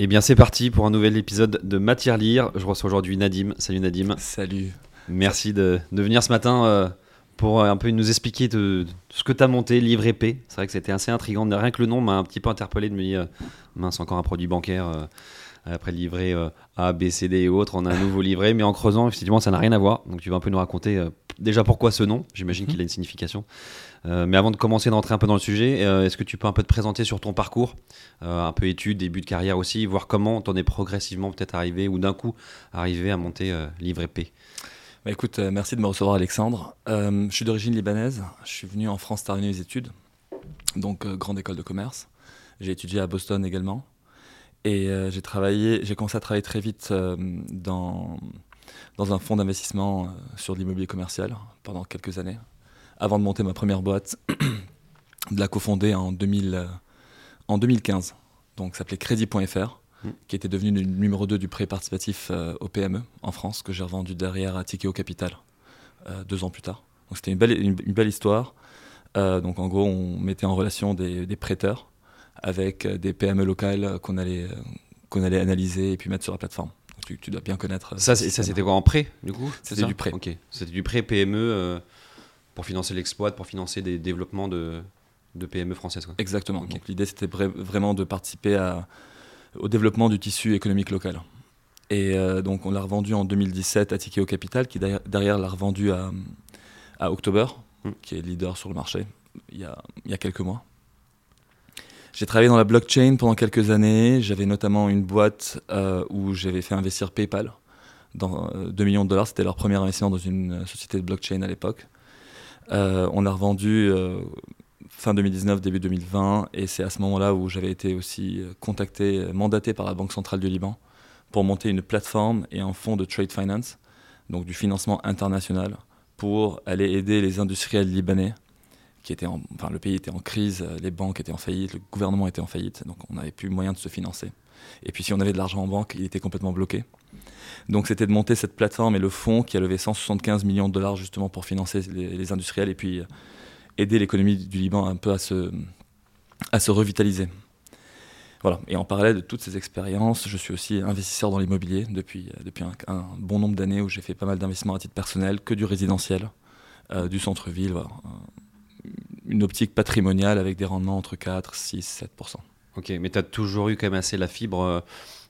Eh bien c'est parti pour un nouvel épisode de Matière Lire. Je reçois aujourd'hui Nadim. Salut Nadim. Salut. Merci de, de venir ce matin euh, pour un peu nous expliquer de, de ce que tu as monté, Livre épais. C'est vrai que c'était assez intriguant. Rien que le nom m'a un petit peu interpellé de me dire, mince, encore un produit bancaire. Après le livret euh, A, B, C, D et autres, on a un nouveau livret, mais en creusant, effectivement, ça n'a rien à voir. Donc tu vas un peu nous raconter euh, déjà pourquoi ce nom. J'imagine qu'il a une signification. Euh, mais avant de commencer d'entrer un peu dans le sujet, euh, est-ce que tu peux un peu te présenter sur ton parcours, euh, un peu études, début de carrière aussi, voir comment t'en es progressivement peut-être arrivé ou d'un coup arrivé à monter Livre épais. Bah écoute, merci de me recevoir Alexandre. Je suis d'origine libanaise. Je suis venu en France terminer mes études, donc grande école de commerce. J'ai étudié à Boston également. Et euh, j'ai travaillé, j'ai commencé à travailler très vite euh, dans, dans un fonds d'investissement euh, sur de l'immobilier commercial pendant quelques années, avant de monter ma première boîte, de la cofonder en, 2000, en 2015. Donc ça s'appelait Crédit.fr, Mm. qui était devenu le numéro 2 du prêt participatif au PME en France, que j'ai revendu derrière à Tikeo Capital deux ans plus tard. Donc c'était une belle, une, une belle histoire. Euh, donc en gros, on mettait en relation des, des prêteurs avec euh, des PME locales qu'on allait, euh, qu'on allait analyser et puis mettre sur la plateforme. Donc tu, tu dois bien connaître. euh, Ça, c'était quoi en prêt du coup? C'était du prêt. Ok. C'était du prêt PME euh, pour financer l'exploit, pour financer des développements de, de PME françaises. Quoi. Exactement. Donc l'idée c'était vra- vraiment de participer à- au développement du tissu économique local. Et euh, donc on l'a revendu en 2017 à Tikeo Capital, qui derrière, derrière l'a revendu à, à October, Mm. qui est leader sur le marché, il y a, il y a quelques mois. J'ai travaillé dans la blockchain pendant quelques années. J'avais notamment une boîte euh, où j'avais fait investir PayPal dans euh, 2 millions de dollars. C'était leur premier investissement dans une euh, société de blockchain à l'époque. Euh, on l'a revendu euh, fin 2019, début 2020, et c'est à ce moment-là où j'avais été aussi euh, contacté, euh, mandaté par la Banque centrale du Liban pour monter une plateforme et un fonds de trade finance, donc du financement international, pour aller aider les industriels libanais, qui étaient en, enfin le pays était en crise, euh, les banques étaient en faillite, le gouvernement était en faillite, donc on n'avait plus moyen de se financer. Et puis si on avait de l'argent en banque, il était complètement bloqué. Donc c'était de monter cette plateforme et le fonds qui a levé 175 millions de dollars justement pour financer les, industriels et puis euh, aider l'économie du Liban un peu à se, à se revitaliser. Voilà. Et en parallèle de toutes ces expériences, je suis aussi investisseur dans l'immobilier depuis, euh, depuis un, bon nombre d'années où j'ai fait pas mal d'investissements à titre personnel, que du résidentiel, du centre-ville, voilà. Une optique patrimoniale avec des rendements entre 4, 6, 7% Ok, mais tu as toujours eu quand même assez la fibre euh,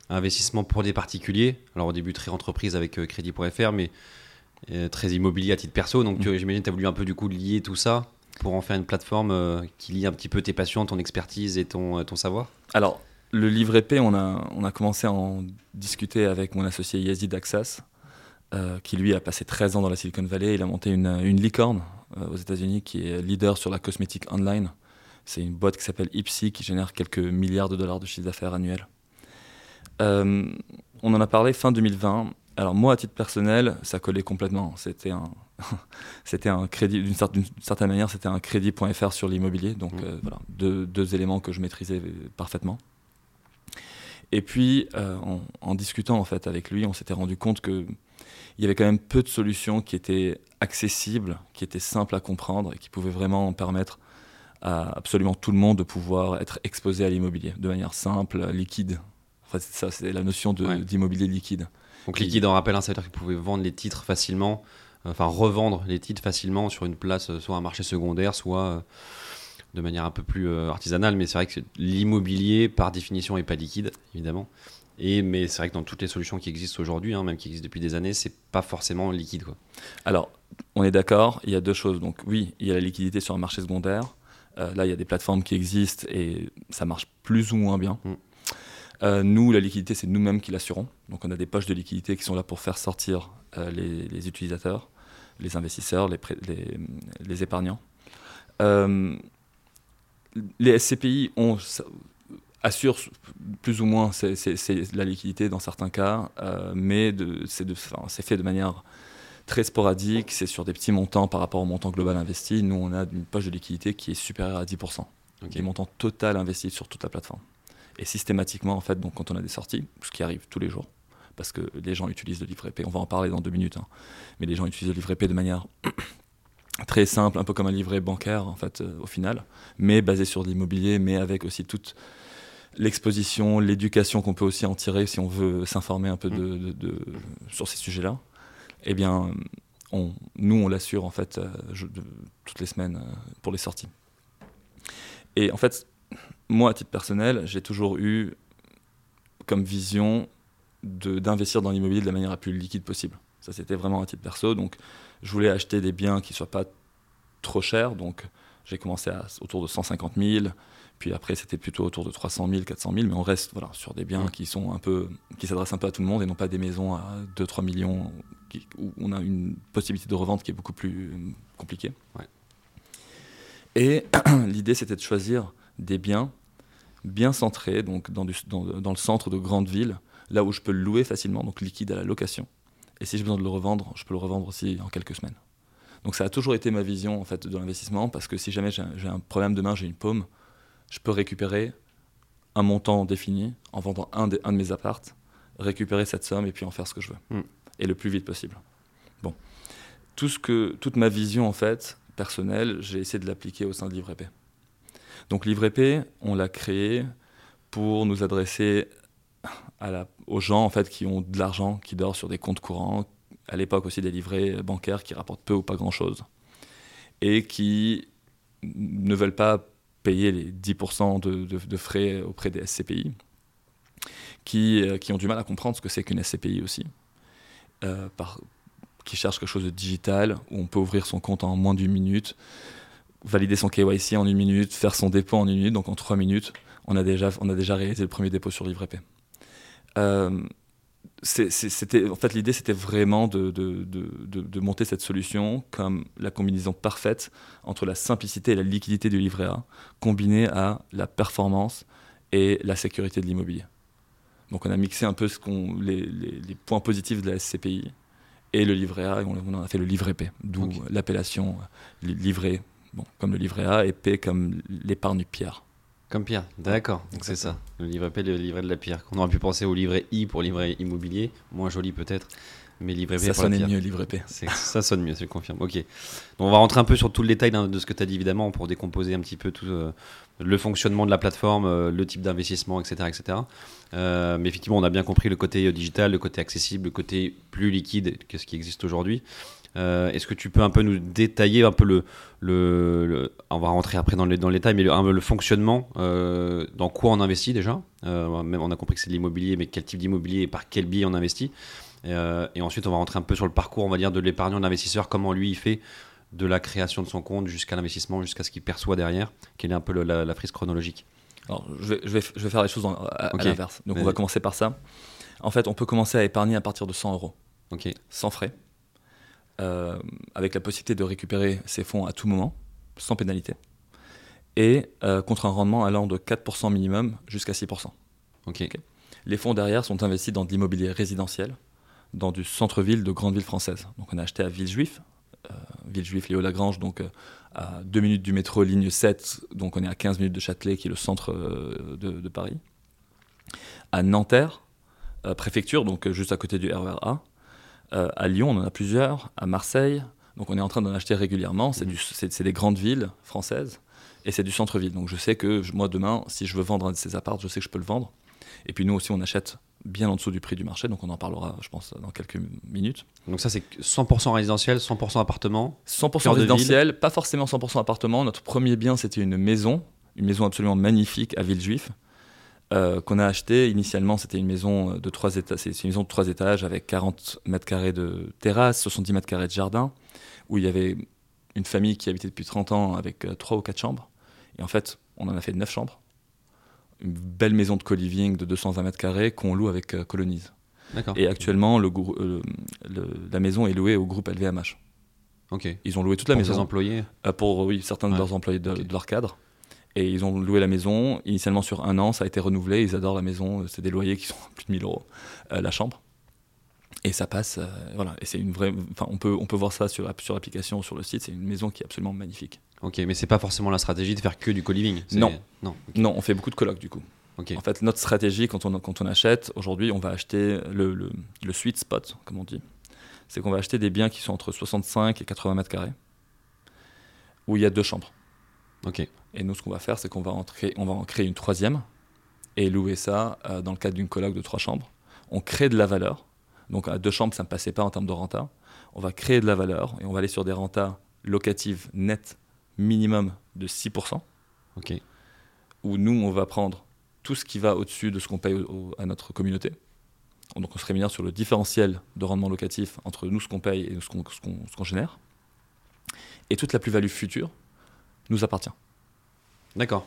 investissement pour des particuliers. Alors au début très entreprise avec euh, Crédit.fr, mais euh, très immobilier à titre perso. Donc tu- j'imagine que tu as voulu un peu du coup lier tout ça pour en faire une plateforme euh, qui lie un petit peu tes passions, ton expertise et ton, ton savoir? Alors, le livre épais, on a, on a commencé à en discuter avec mon associé Yazid Aksas, qui lui a passé 13 ans dans la Silicon Valley. Il a monté une, une licorne aux États-Unis qui est leader sur la cosmétique online. C'est une boîte qui s'appelle Ipsy qui génère quelques milliards de dollars de chiffre d'affaires annuel. Euh, on en a parlé fin 2020. Alors moi, à titre personnel, ça collait complètement. C'était un, c'était un crédit, d'une cer- d'une certaine manière, c'était un crédit.fr sur l'immobilier. Donc Mhm. euh, voilà, deux, deux éléments que je maîtrisais parfaitement. Et puis, euh, en, en discutant en fait avec lui, on s'était rendu compte que il y avait quand même peu de solutions qui étaient accessibles, qui étaient simples à comprendre et qui pouvaient vraiment permettre à absolument tout le monde de pouvoir être exposé à l'immobilier de manière simple, liquide. C'est ça, c'est la notion Ouais. d'immobilier liquide. Donc liquide en rappel, hein, ça veut dire vendre les titres facilement, euh, enfin revendre les titres facilement sur une place, euh, soit un marché secondaire, soit euh, de manière un peu plus artisanale. Mais c'est vrai que l'immobilier, par définition, n'est pas liquide, évidemment. Et, mais c'est vrai que dans toutes les solutions qui existent aujourd'hui, hein, même qui existent depuis des années, c'est pas forcément liquide. Quoi. Alors, on est d'accord, il y a deux choses. Donc oui, il y a la liquidité sur un marché secondaire. Euh, là, il y a des plateformes qui existent et ça marche plus ou moins bien. Mm. Euh, nous, la liquidité, c'est nous-mêmes qui l'assurons. Donc on a des poches de liquidité qui sont là pour faire sortir euh, les, les utilisateurs, les investisseurs, les, pré- les, les épargnants. Les SCPI ont, assurent plus ou moins c'est- c'est c'est la liquidité dans certains cas, euh, mais de- c'est de- enfin, c'est fait de manière très sporadique, c'est sur des petits montants par rapport au montant global investi. Nous, on a une poche de liquidité qui est supérieure à 10%, Ok. des montants total investis sur toute la plateforme. Et systématiquement, en fait, donc, quand on a des sorties, ce qui arrive tous les jours, parce que les gens utilisent le livret P, on va en parler dans deux minutes, hein, mais les gens utilisent le livret P de manière très simple, un peu comme un livret bancaire, en fait, euh, au final, mais basé sur de l'immobilier, mais avec aussi toute l'exposition, l'éducation qu'on peut aussi en tirer si on veut s'informer un peu de, de- de- sur ces sujets-là. Eh bien, on, nous, on l'assure en fait euh, je- de- toutes les semaines euh, pour les sorties. Et en fait, moi, à titre personnel, j'ai toujours eu comme vision d'investir dans l'immobilier de la manière la plus liquide possible. Ça, c'était vraiment à titre perso. Donc, je voulais acheter des biens qui ne soient pas trop chers. Donc, j'ai commencé à, autour de 150 000. Puis après, c'était plutôt autour de 300 000, 400 000. Mais on reste voilà, sur des biens Ouais. qui sont un peu, qui s'adressent un peu à tout le monde et non pas des maisons à 2-3 millions qui- où on a une possibilité de revente qui est beaucoup plus euh, compliquée. Ouais. Et l'idée, c'était de choisir des biens bien centrés, donc dans, du- dans- dans le centre de grandes villes, là où je peux le louer facilement, donc liquide à la location. Et si j'ai besoin de le revendre, je peux le revendre aussi en quelques semaines. Donc ça a toujours été ma vision en fait de l'investissement, parce que si jamais j'ai un- j'ai un problème demain, j'ai une paume, je peux récupérer un montant défini en vendant un de, un de mes appartes, récupérer cette somme et puis en faire ce que je veux. Mm. Et le plus vite possible. Bon. Tout ce que, toute ma vision, en fait, personnelle, j'ai essayé de l'appliquer au sein de Livre P. Donc Livre P, on l'a créé pour nous adresser à la- aux gens en fait, qui ont de l'argent, qui dort sur des comptes courants, à l'époque aussi des livrets bancaires qui rapportent peu ou pas grand-chose, et qui ne veulent pas payer les 10% de, frais auprès des SCPI, qui, euh, qui ont du mal à comprendre ce que c'est qu'une SCPI aussi, euh, qui cherchent quelque chose de digital, où on peut ouvrir son compte en moins d'une minute, valider son KYC en une minute, faire son dépôt en une minute, donc en trois minutes, on a déjà, on a déjà réalisé le premier dépôt sur Livre P. Euh, c'était, en fait, l'idée, c'était vraiment de, de- de- de- monter cette solution comme la combinaison parfaite entre la simplicité et la liquidité du livret A, combinée à la performance et la sécurité de l'immobilier. Donc on a mixé un peu ce qu'on, les, les- les points positifs de la SCPI et le livret A, et on, on en a fait le livret P, d'où l'appellation li- livret, bon, comme le livret A, et P comme l'épargne pierre. Comme Pierre, d'accord. Donc c'est ça. Le livret P, le livret de la pierre. On aurait pu penser au livret I pour livret immobilier, moins joli peut-être, mais livret P Ça pour la sonnait pierre. mieux, livret P. Ça sonne mieux, je confirme. Ok. Donc on va rentrer un peu sur tout le détail d'un- de ce que tu as dit évidemment pour décomposer un petit peu tout euh, le fonctionnement de la plateforme, euh, le type d'investissement, etc. etc. Euh, mais effectivement, on a bien compris le côté digital, le côté accessible, le côté plus liquide que ce qui existe aujourd'hui. Euh, Est-ce que tu peux un peu nous détailler un peu le, le, le- on va rentrer après dans le, dans le détail, mais le, fonctionnement, euh, dans quoi on investit déjà? Euh, Même on a compris que c'est de l'immobilier, mais quel type d'immobilier et par quel biais on investit? Et ensuite, on va rentrer un peu sur le parcours, on va dire, de l'épargnant, de l'investisseur, comment lui il fait de la création de son compte jusqu'à l'investissement, jusqu'à ce qu'il perçoit derrière. Quelle est un peu le- la, la frise chronologique? Alors, je vais, je vais, je vais faire les choses en- à, l'inverse. Donc, on va commencer par ça. En fait, on peut commencer à épargner à partir de 100 euros, Ok, sans frais, euh, avec la possibilité de récupérer ses fonds à tout moment, sans pénalité, et euh, contre un rendement allant de 4% minimum jusqu'à 6%. ok, Les fonds derrière sont investis dans de l'immobilier résidentiel, dans du centre-ville de grandes villes françaises. Donc on a acheté à Villejuif, euh, Villejuif, Léo Lagrange, donc euh, à 2 minutes du métro, ligne 7, donc on est à 15 minutes de Châtelet, qui est le centre de, de Paris. À Nanterre, préfecture, donc juste à côté du RER A. Euh, à Lyon, on en a plusieurs. À Marseille, donc on est en train d'en acheter régulièrement. C'est c'est des grandes villes françaises et c'est du centre-ville. Donc je sais que je- moi demain, si je veux vendre un de ces apparts, je sais que je peux le vendre. Et puis nous aussi, on achète bien en dessous du prix du marché, donc on en parlera, je pense, dans quelques minutes. Donc ça c'est 100% résidentiel, 100% appartement. 100% Cœur de résidentiel, pas forcément 100% appartement. Notre premier bien, c'était une maison, une maison absolument magnifique à Villejuif, euh, qu'on a acheté. Initialement, c'était une maison de trois étages. C'est une maison de trois étages avec 40 mètres carrés de terrasse, 70 mètres carrés de jardin, où il y avait une famille qui habitait depuis 30 ans avec euh, trois ou quatre chambres. Et en fait, on en a fait neuf chambres. Une belle maison de co-living de 220 mètres carrés qu'on loue avec euh, Colonise. Et actuellement, le, grou- euh, le- la maison est louée au groupe LVMH. Ok. Ils ont loué toute la Pour maison. ses employés. Euh, pour oui, certains de leurs employés de, Ok. de leur cadre. Et ils ont loué la maison, initialement sur un an, ça a été renouvelé, ils adorent la maison, c'est des loyers qui sont à plus de 1000 euros euh, la chambre. Et ça passe, euh, voilà, et c'est une vraie, enfin on peut, on peut voir ça sur, sur l'application, sur le site, c'est une maison qui est absolument magnifique. Ok, mais c'est pas forcément la stratégie de faire que du co-living. Non. Non. Non, on fait beaucoup de colocs du coup. Ok. En fait, notre stratégie quand on, quand on achète, aujourd'hui on va acheter le, le, le sweet spot, comme on dit, c'est qu'on va acheter des biens qui sont entre 65 et 80 mètres carrés, où il y a deux chambres. Ok. Et nous, ce qu'on va faire, c'est qu'on va, en créer- on va en créer une troisième et louer ça euh, dans le cadre d'une coloc de trois chambres. On crée de la valeur. Donc, à deux chambres, ça ne passait pas en termes de renta. On va créer de la valeur et on va aller sur des rentas locatives nettes minimum de 6%, Ok. où nous, on va prendre tout ce qui va au-dessus de ce qu'on paye au- au- à notre communauté. Donc, on se rémunère sur le différentiel de rendement locatif entre nous, ce qu'on paye et qu'on ce qu'on génère. Et toute la plus-value future nous appartient. D'accord.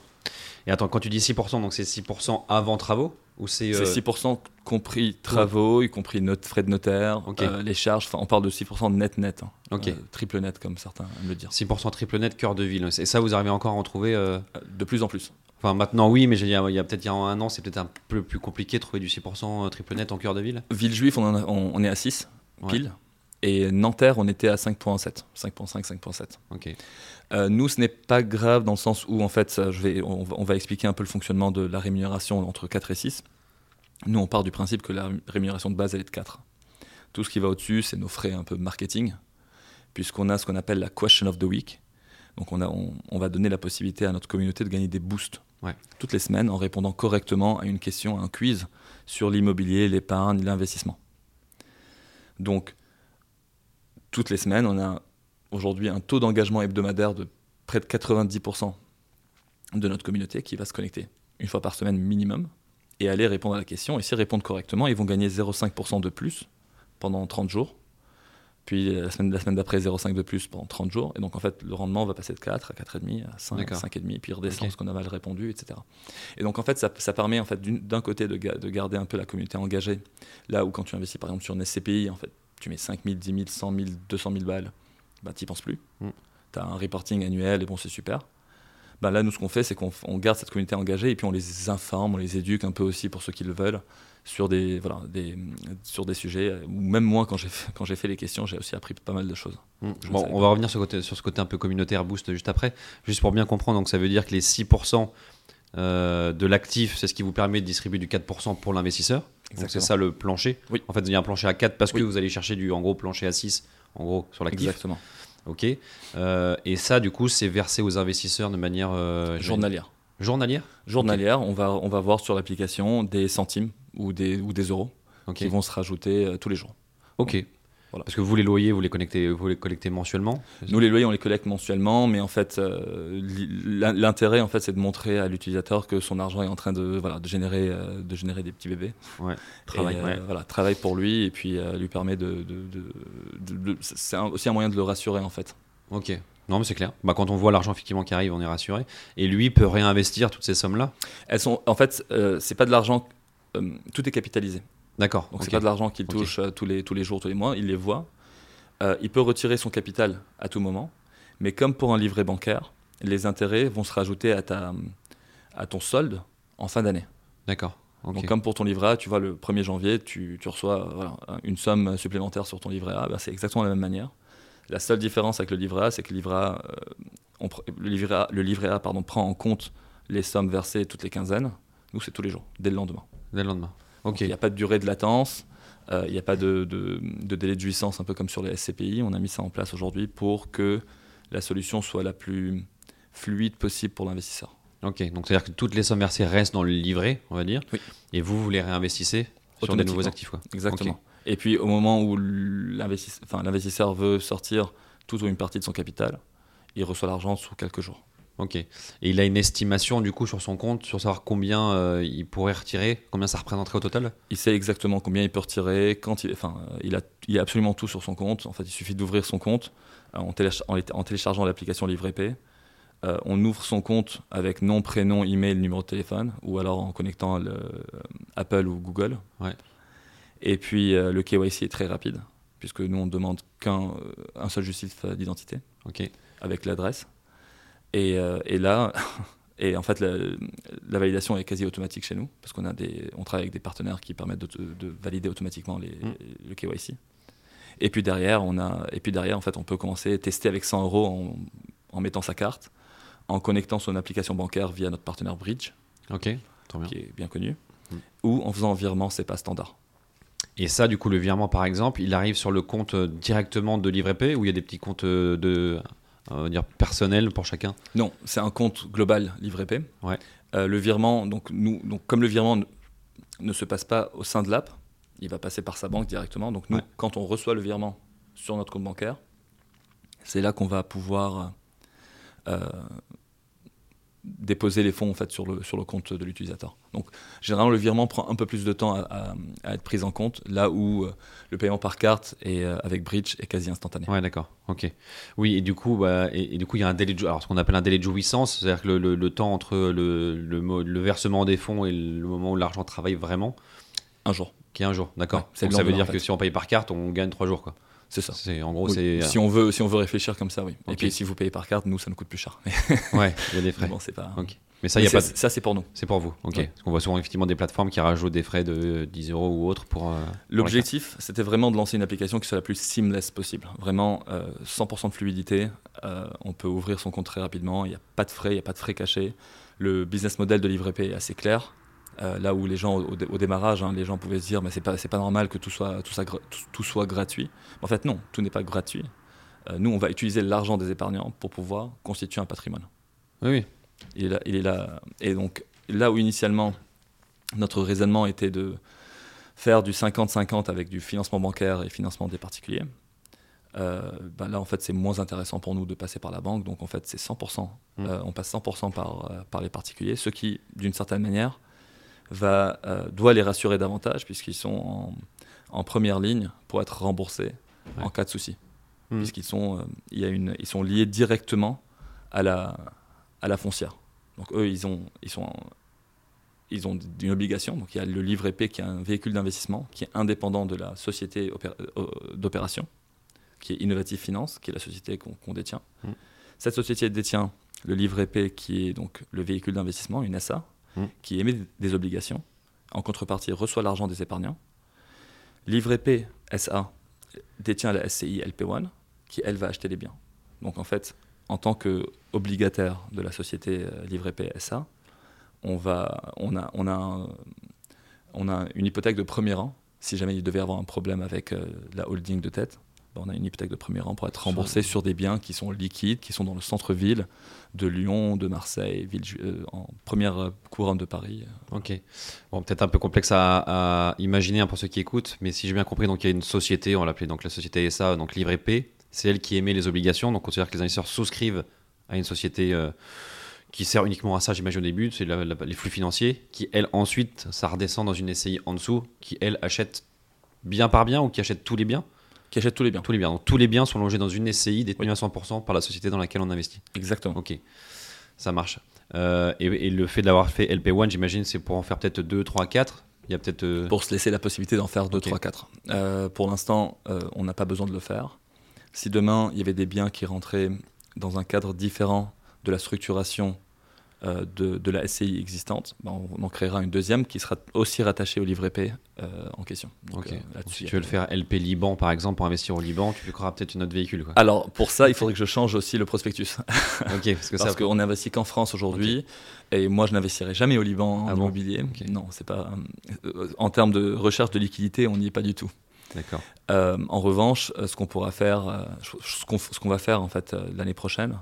Et attends, quand tu dis 6%, donc c'est 6% avant travaux ou c'est euh, 6% compris travaux, y compris note, frais de notaire, euh, les charges. Enfin, on parle de 6% net net. hein. Euh, triple net, comme certains aiment le dire. 6% triple net cœur de ville. Et ça, vous arrivez encore à en trouver euh, De plus en plus. Enfin, maintenant, oui, mais il y a peut-être il y a un an, c'est peut-être un peu plus compliqué de trouver du 6% triple net en cœur de ville. On, en a- on, on est à 6 Ouais. Et Nanterre, on était à 5.7. 5.5, 5.7. Ok. Euh, nous, ce n'est pas grave dans le sens où, en fait, ça, je vais, on, va, on va expliquer un peu le fonctionnement de la rémunération entre 4 et 6. Nous, on part du principe que la rémunération de base, elle est de 4. Tout ce qui va au-dessus, c'est nos frais un peu marketing, puisqu'on a ce qu'on appelle la question of the week. Donc, on, a, on, on va donner la possibilité à notre communauté de gagner des boosts Ouais. toutes les semaines en répondant correctement à une question, à un quiz sur l'immobilier, l'épargne, l'investissement. Donc, toutes les semaines, on a aujourd'hui un taux d'engagement hebdomadaire de près de 90% de notre communauté qui va se connecter une fois par semaine minimum et aller répondre à la question. Et s'ils répondent correctement, ils vont gagner 0,5% de plus pendant 30 jours. Puis la semaine, la semaine d'après, 0,5% de plus pendant 30 jours. Et donc en fait, le rendement va passer de 4 à 4,5 à 5, D'accord. 5,5, puis redescend parce qu'on a mal répondu, etc. Et donc en fait, ça, ça permet en fait d'un côté de, ga- de garder un peu la communauté engagée. Là où quand tu investis par exemple sur une SCPI, en fait, tu mets 5 000, 10 000, 100 000, 200 000 balles, bah, tu penses plus. Mm. Tu as un reporting annuel et bon, c'est super. Bah, là, nous, ce qu'on fait, c'est qu'on garde cette communauté engagée et puis on les informe, on les éduque un peu aussi pour ceux qui le veulent sur des, voilà, des, sur des sujets. Ou même moi, quand j'ai fait, quand j'ai fait les questions, j'ai aussi appris pas mal de choses. Mm. Bon, on va revenir sur, côté- sur ce côté un peu communautaire boost juste après. Juste pour bien comprendre, donc ça veut dire que les 6% euh, de l'actif, c'est ce qui vous permet de distribuer du 4% pour l'investisseur. Donc c'est ça le plancher. Oui. En fait, il y a un plancher à 4 parce Oui. que vous allez chercher du en gros plancher à 6 en gros sur l'actif. Exactement. Ok. Euh, et ça, du coup, c'est versé aux investisseurs de manière euh, Journalière. journalière. Journalière, on, va, on va voir sur l'application des centimes ou des, ou des euros qui vont se rajouter euh, tous les jours. Ok. Voilà. Parce que vous les loyers, vous les connectez, vous les collectez mensuellement. Nous, les loyers, on les collecte mensuellement, mais en fait, euh, li- l'in- l'intérêt, en fait, c'est de montrer à l'utilisateur que son argent est en train de, voilà, de, générer, euh, de générer des petits bébés. Ouais. Travail. euh, ouais. voilà, travaille pour lui et puis lui permet de. de- de- c'est aussi un moyen de le rassurer, en fait. Ok. Non, mais c'est clair. Bah, quand on voit l'argent effectivement qui arrive, on est rassuré. Et lui peut réinvestir toutes ces sommes-là? Elles sont, en fait, euh, c'est pas de l'argent. euh, tout est capitalisé. D'accord. Donc ok. c'est pas de l'argent qu'il touche euh, tous, les, tous les jours, tous les mois, il les voit. Euh, il peut retirer son capital à tout moment, mais comme pour un livret bancaire, les intérêts vont se rajouter à, ta, à ton solde en fin d'année. D'accord. Donc comme pour ton livret A, tu vois, le 1er janvier, tu, tu reçois voilà, une somme supplémentaire sur ton livret A, ben, c'est exactement de la même manière. La seule différence avec le livret A, c'est que le livret A, euh, on pr- le livret A, le livret A pardon, prend en compte les sommes versées toutes les quinzaines. Nous, c'est tous les jours, dès le lendemain. Dès le lendemain. Il n'y a pas de durée de latence, euh, il n'y a pas de, de- de délai de jouissance, un peu comme sur les SCPI. On a mis ça en place aujourd'hui pour que la solution soit la plus fluide possible pour l'investisseur. Ok. Donc c'est-à-dire que toutes les sommes versées restent dans le livret, on va dire. Oui. Et vous, vous les réinvestissez sur des nouveaux actifs, quoi. Exactement. Et puis au moment où l'investisseur veut sortir tout ou une partie de son capital, il reçoit l'argent sous quelques jours. Ok. Et il a une estimation du coup sur son compte, sur savoir combien euh, il pourrait retirer, combien ça représenterait au total? Il sait exactement combien il peut retirer, quand il, enfin, euh, il a, il a absolument tout sur son compte. En fait, il suffit d'ouvrir son compte euh, en, téléch- en, en téléchargeant l'application LivreP. Euh, on ouvre son compte avec nom, prénom, email, numéro de téléphone, ou alors en connectant le, Apple ou Google. Ouais. Et puis le KYC est très rapide, puisque nous on demande qu'un un seul justif d'identité Ok. avec l'adresse. Et, euh, et là, et en fait, la, la validation est quasi automatique chez nous, parce qu'on a des, on travaille avec des partenaires qui permettent de, de valider automatiquement les, Mm. le KYC. Et puis derrière, on a, et puis derrière, en fait, on peut commencer à tester avec 100 euros en, en mettant sa carte, en connectant son application bancaire via notre partenaire Bridge, bien. qui est bien connu, Mm. ou en faisant un virement, c'est pas standard. Et ça, du coup, le virement, par exemple, il arrive sur le compte directement de LivreP ou il y a des petits comptes euh, de, euh, on va dire personnels pour chacun Non, c'est un compte global LivreP. Ouais. Euh, le virement, donc nous, donc comme le virement ne, ne se passe pas au sein de l'app, il va passer par sa banque directement. Donc nous, Ouais. quand on reçoit le virement sur notre compte bancaire, c'est là qu'on va pouvoir euh, déposer les fonds en fait sur le sur le compte de l'utilisateur. Donc généralement le virement prend un peu plus de temps à, à- à être pris en compte, là où euh, le paiement par carte et euh, avec Bridge est quasi instantané. Ouais, d'accord. Ok. Oui, et du coup, bah, et, et du coup, il y a un délai de, alors ce qu'on appelle un délai de jouissance, c'est-à-dire que le, le- le temps entre le, le, versement des fonds et le moment où l'argent travaille vraiment, Un jour, qui est un jour. D'accord. Ouais, Donc ça veut dire en que si on paye par carte, on gagne trois jours, quoi. C'est ça. C'est en gros, Oui, c'est. si on veut si on veut réfléchir comme ça, oui. Et puis si vous payez par carte, nous ça nous coûte plus cher. Mais Ouais, il y a des frais. bon, c'est pas. Ok. Mais ça, il Mais y a pas. de- ça c'est pour nous. C'est pour vous. Ok. Ouais. Parce qu'on voit souvent effectivement des plateformes qui rajoutent des frais de 10 euros ou autre pour. euh. L'objectif, c'était vraiment de lancer une application qui soit la plus seamless possible. Vraiment, euh, 100% de fluidité. Euh, on peut ouvrir son compte très rapidement. Il n'y a pas de frais, il n'y a pas de frais cachés. Le business model de LivreP est assez clair. Euh, là où les gens, au, dé- au démarrage, hein, les gens pouvaient se dire, mais c'est pas, c'est pas normal que tout soit, tout, ça tout, tout soit gratuit. En fait, non, tout n'est pas gratuit. Euh, nous, on va utiliser l'argent des épargnants pour pouvoir constituer un patrimoine. Oui. Il est là, il est là. Et donc, là où initialement, notre raisonnement était de faire du 50-50 avec du financement bancaire et financement des particuliers, euh, ben là, en fait, c'est moins intéressant pour nous de passer par la banque. Donc, en fait, c'est 100%. Mm. Euh, on passe 100% par, par les particuliers, ce qui, d'une certaine manière, va, euh, doit les rassurer davantage puisqu'ils sont en, en première ligne pour être remboursés Ouais. en cas de souci. Mm. Puisqu'ils sont, euh, il y a une, ils sont liés directement à la, à la foncière. Donc eux, ils ont, ils sont, ils ont une obligation. Donc il y a le livre épais qui est un véhicule d'investissement qui est indépendant de la société euh, d'opération, qui est Innovative Finance, qui est la société qu'on détient. Mm. Cette société détient le livre épais qui est donc le véhicule d'investissement, une SA, Mm. qui émet des obligations. En contrepartie, reçoit l'argent des épargnants. Livre épais SA détient la SCI LP1, qui elle va acheter les biens. Donc en fait, en tant qu'obligataire de la société euh, Livre épais SA, on, va, on, a, on, a on a une hypothèque de premier rang. Si jamais il devait y avoir un problème avec euh, la holding de tête, on a une hypothèque de premier rang pour être remboursé sur des biens qui sont liquides, qui sont dans le centre-ville de Lyon, de Marseille, ville, euh, en première euh, couronne de Paris. Ok. Bon, peut-être un peu complexe à, à imaginer hein, pour ceux qui écoutent, mais si j'ai bien compris, donc il y a une société, on l'appelait donc la société SA, donc Livre P. C'est elle qui émet les obligations. Donc on considère que les investisseurs souscrivent à une société euh, qui sert uniquement à ça, j'imagine au début, c'est les flux financiers, qui elle ensuite, ça redescend dans une SCI en dessous, qui elle achète bien par bien ou qui achète tous les biens Qui achète tous les biens. Tous les biens. Donc tous les biens sont logés dans une SCI détenue à 100% par la société dans laquelle on investit. Exactement. Ok, ça marche. Euh, et, et le fait d'avoir fait LP1, j'imagine, c'est pour en faire peut-être 2, 3, 4. Il y a peut-être. euh, Pour se laisser la possibilité d'en faire 2, Ok. 3, 4. Euh, pour l'instant, euh, on n'a pas besoin de le faire. Si demain, il y avait des biens qui rentraient dans un cadre différent de la structuration euh, de, de la SCI existante, bah, on, en créera une deuxième qui sera aussi rattachée au livret P euh, en question. Donc, euh, si tu veux le faire LP Liban par exemple pour investir au Liban, tu feras peut-être une autre véhicule. Quoi. Alors pour ça, il faudrait que je change aussi le prospectus. parce ça. qu'on n'investit qu'en France aujourd'hui, et moi je n'investirai jamais au Liban en Ah bon immobilier. Non, c'est pas. en termes de recherche de liquidité, on n'y est pas du tout. D'accord. Euh, en revanche, ce qu'on pourra faire, ce qu'on va faire en fait l'année prochaine,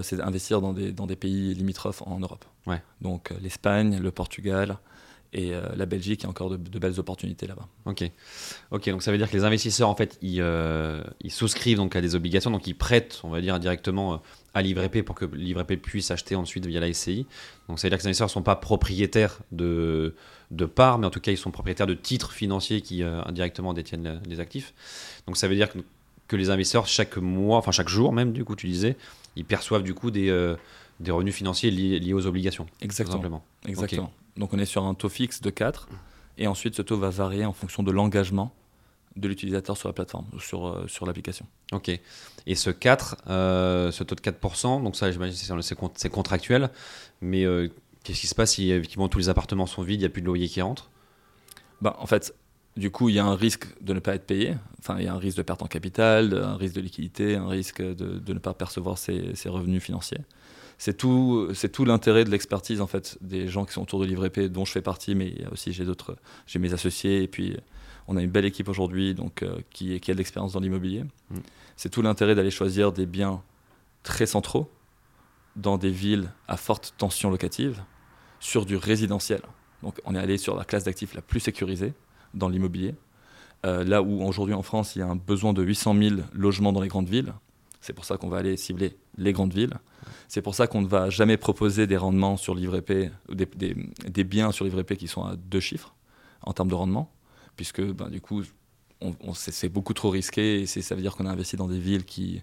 c'est investir dans des, dans des pays limitrophes en Europe. Ouais. Donc euh, l'Espagne, le Portugal et euh, la Belgique, il y a encore de, de belles opportunités là-bas. Ok. Ok, donc ça veut dire que les investisseurs, en fait, ils, euh, ils souscrivent donc à des obligations, donc ils prêtent, on va dire, directement euh, à Livret P pour que Livret P puisse acheter ensuite via la SCI. Donc ça veut dire que les investisseurs ne sont pas propriétaires de, de parts, mais en tout cas, ils sont propriétaires de titres financiers qui euh, indirectement détiennent la- les actifs. Donc ça veut dire que, que les investisseurs, chaque mois, enfin chaque jour même, du coup, tu disais, ils perçoivent du coup des, euh, des revenus financiers liés, liés aux obligations, Exactement. simplement. Exactement. Donc on est sur un taux fixe de 4, et ensuite ce taux va varier en fonction de l'engagement de l'utilisateur sur la plateforme, ou sur, euh, sur l'application. Ok. Et ce 4, euh, ce taux de 4%, donc ça, j'imagine, c'est- c'est con- c'est contractuel, mais qu'est-ce qui se passe si effectivement tous les appartements sont vides, il n'y a plus de loyer qui rentre? Bah, en fait, du coup, il y a un risque de ne pas être payé. Enfin, il y a un risque de perte en capital, un risque de liquidité, un risque de, de ne pas percevoir ses, ses revenus financiers. C'est tout, c'est tout l'intérêt de l'expertise en fait des gens qui sont autour de Livre P, dont je fais partie, mais aussi j'ai d'autres, j'ai mes associés et puis on a une belle équipe aujourd'hui donc euh, qui, qui a de l'expérience dans l'immobilier. Mm. C'est tout l'intérêt d'aller choisir des biens très centraux dans des villes à forte tension locative sur du résidentiel. Donc on est allé sur la classe d'actifs la plus sécurisée dans l'immobilier. Euh, là où aujourd'hui en France, il y a un besoin de 800 000 logements dans les grandes villes. C'est pour ça qu'on va aller cibler les grandes villes. C'est pour ça qu'on ne va jamais proposer des rendements sur livret P, des, des- biens sur livret P qui sont à deux chiffres en termes de rendement, puisque ben, du coup, c'est beaucoup trop risqué et ça veut dire qu'on a investi dans des villes qui,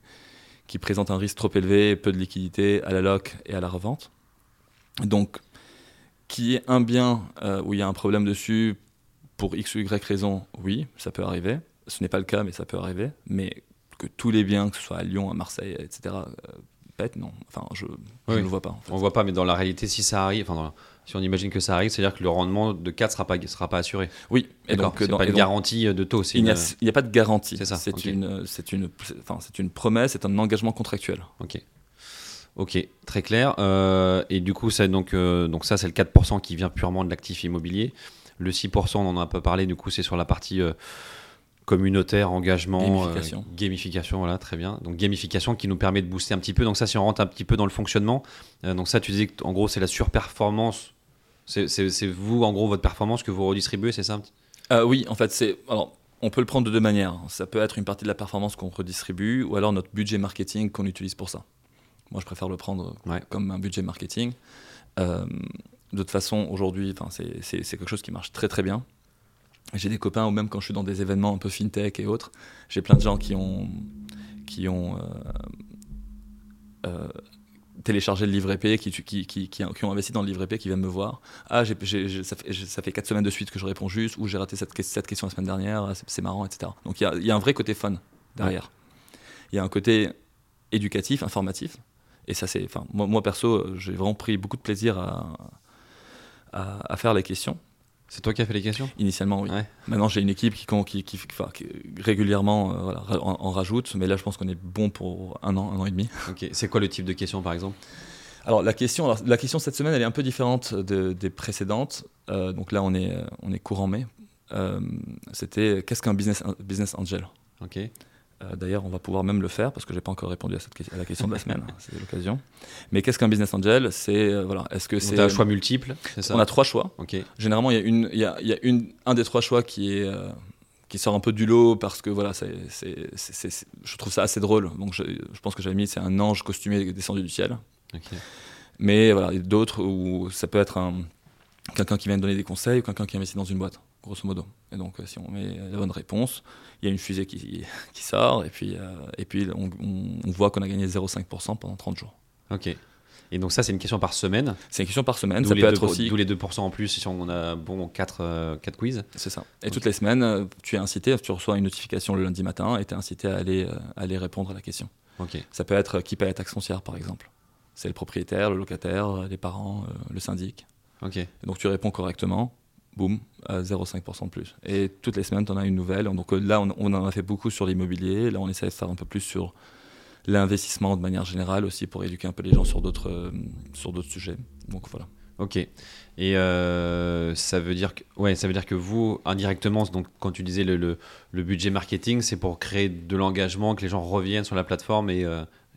présentent un risque trop élevé, peu de liquidité à la loc et à la revente. Donc, qui est un bien euh, où il y a un problème dessus pour X ou Y raison, oui, ça peut arriver. Ce n'est pas le cas, mais ça peut arriver. Mais que tous les biens, que ce soit à Lyon, à Marseille, etc., euh, pètent, non. Enfin, je ne Oui. le vois pas. En fait. On voit pas, mais dans la réalité, si ça arrive, enfin, si on imagine que ça arrive, c'est-à-dire que le rendement de 4 sera pas, sera pas assuré. Oui, et donc, C'est dans- pas une donc, garantie de taux, il n'y a, une- pas de garantie. C'est ça, C'est une, enfin, promesse, c'est un engagement contractuel. Ok. Ok, très clair. Euh, et du coup, ça, donc, euh, donc ça, c'est le 4% qui vient purement de l'actif immobilier. Le 6%, on en a un peu parlé, du coup, c'est sur la partie euh, communautaire, engagement, Gamification. euh, gamification, voilà, très bien. Donc gamification qui nous permet de booster un petit peu. Donc ça, si on rentre un petit peu dans le fonctionnement, euh, donc ça, tu disais que en gros, c'est la surperformance. C'est vous, en gros, votre performance que vous redistribuez, c'est ça? Euh, oui, en fait, c'est. Alors, on peut le prendre de deux manières. Ça peut être une partie de la performance qu'on redistribue, ou alors notre budget marketing qu'on utilise pour ça. Moi, je préfère le prendre Ouais. comme un budget marketing. De toute façon, aujourd'hui, c'est quelque chose qui marche très très bien. J'ai des copains, ou même quand je suis dans des événements un peu fintech et autres, j'ai plein de gens qui ont, qui ont euh, euh, téléchargé le livret P, qui, qui, qui, qui, ont investi dans le livret P, qui viennent me voir. Ah, j'ai- j'ai- ça, fait, ça fait quatre semaines de suite que je réponds juste, ou j'ai raté cette, cette question la semaine dernière, ah, c'est marrant, etc. Donc il y a, il y a un vrai côté fun derrière. Il y a un côté éducatif, informatif. Et ça, c'est. Enfin, moi, moi, perso, j'ai vraiment pris beaucoup de plaisir à, à, à faire les questions. C'est toi qui as fait les questions? Initialement, oui. Ouais. Maintenant, j'ai une équipe qui, con- qui, qui, enfin, qui régulièrement euh, voilà, en, en rajoute, mais là, je pense qu'on est bon pour un an, un an et demi. Ok. C'est quoi le type de question, par exemple? Alors la question, alors, la question cette semaine, elle est un peu différente de- des précédentes. Euh, donc là, on est, on est courant mai. Euh, C'était qu'est-ce qu'un business, business angel? Ok. Euh, D'ailleurs, on va pouvoir même le faire parce que j'ai pas encore répondu à, cette, que- à la question de la semaine. C'est l'occasion. Mais qu'est-ce qu'un business angel? C'est euh, voilà, est-ce que c'est un choix multiple, ça? On a trois choix. Généralement, il y a une, il y a, y a une, un des trois choix qui est euh, qui sort un peu du lot parce que voilà, c'est, je trouve ça assez drôle. Donc, je, je pense que j'avais mis c'est un ange costumé descendu du ciel. Ok. Mais voilà, il y a d'autres où ça peut être un, quelqu'un qui vient de donner des conseils ou quelqu'un qui investit dans une boîte, grosso modo. Et donc, euh, si on met la bonne réponse, il y a une fusée qui, qui sort et puis, euh, et puis on, on- on voit qu'on a gagné 0,5% pendant 30 jours. Ok. Et donc ça, c'est une question par semaine. C'est une question par semaine, ça peut être aussi. d'où les 2% en plus si on a bon 4, quiz. C'est ça. Et toutes les semaines, euh, tu es incité, tu reçois une notification le lundi matin et tu es incité à aller, euh, à aller répondre à la question. Ok. Ça peut être euh, qui paye la taxe foncière, par exemple. C'est le propriétaire, le locataire, les parents, euh, le syndic. Ok. Et donc tu réponds correctement, boum, à 0,5% de plus. Et toutes les semaines, tu en as une nouvelle. Donc euh, là, on, en a fait beaucoup sur l'immobilier. Là, on essaie de faire un peu plus sur l'investissement de manière générale aussi pour éduquer un peu les gens sur d'autres euh, sur d'autres sujets. Donc voilà. Ok. Et euh, ça veut dire que, ouais, ça veut dire que vous, indirectement, donc quand tu disais le, le, budget marketing, c'est pour créer de l'engagement, que les gens reviennent sur la plateforme et,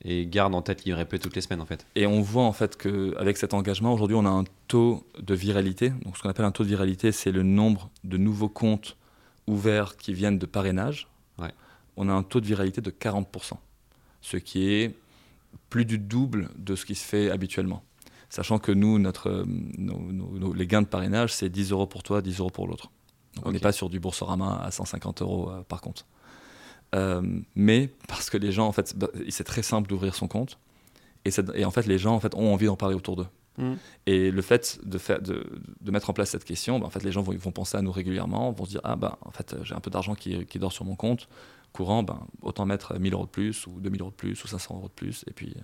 et gardent en tête l'IRP toutes les semaines, en fait. Et on voit en fait qu'avec cet engagement, aujourd'hui, on a un taux de viralité. Donc, ce qu'on appelle un taux de viralité, c'est le nombre de nouveaux comptes ouverts qui viennent de parrainage. Ouais. On a un taux de viralité de 40%, ce qui est plus du double de ce qui se fait habituellement. Sachant que nous, notre, euh, nos- nos- nos- les gains de parrainage, c'est 10 euros pour toi, 10 euros pour l'autre. Donc, on n'est pas sur du Boursorama à 150 euros euh, par compte. Euh, mais parce que les gens, en fait, bah, c'est très simple d'ouvrir son compte. Et, en fait, les gens en fait, ont envie d'en parler autour d'eux. Mhm. Et le fait de, faire, de, de mettre en place cette question, bah, en fait, les gens vont, penser à nous régulièrement, vont se dire Ah, bah, en fait, j'ai un peu d'argent qui, qui dort sur mon compte courant, ben, autant mettre 1000 euros de plus, ou 2000 euros de plus, ou 500 euros de plus. Et, puis,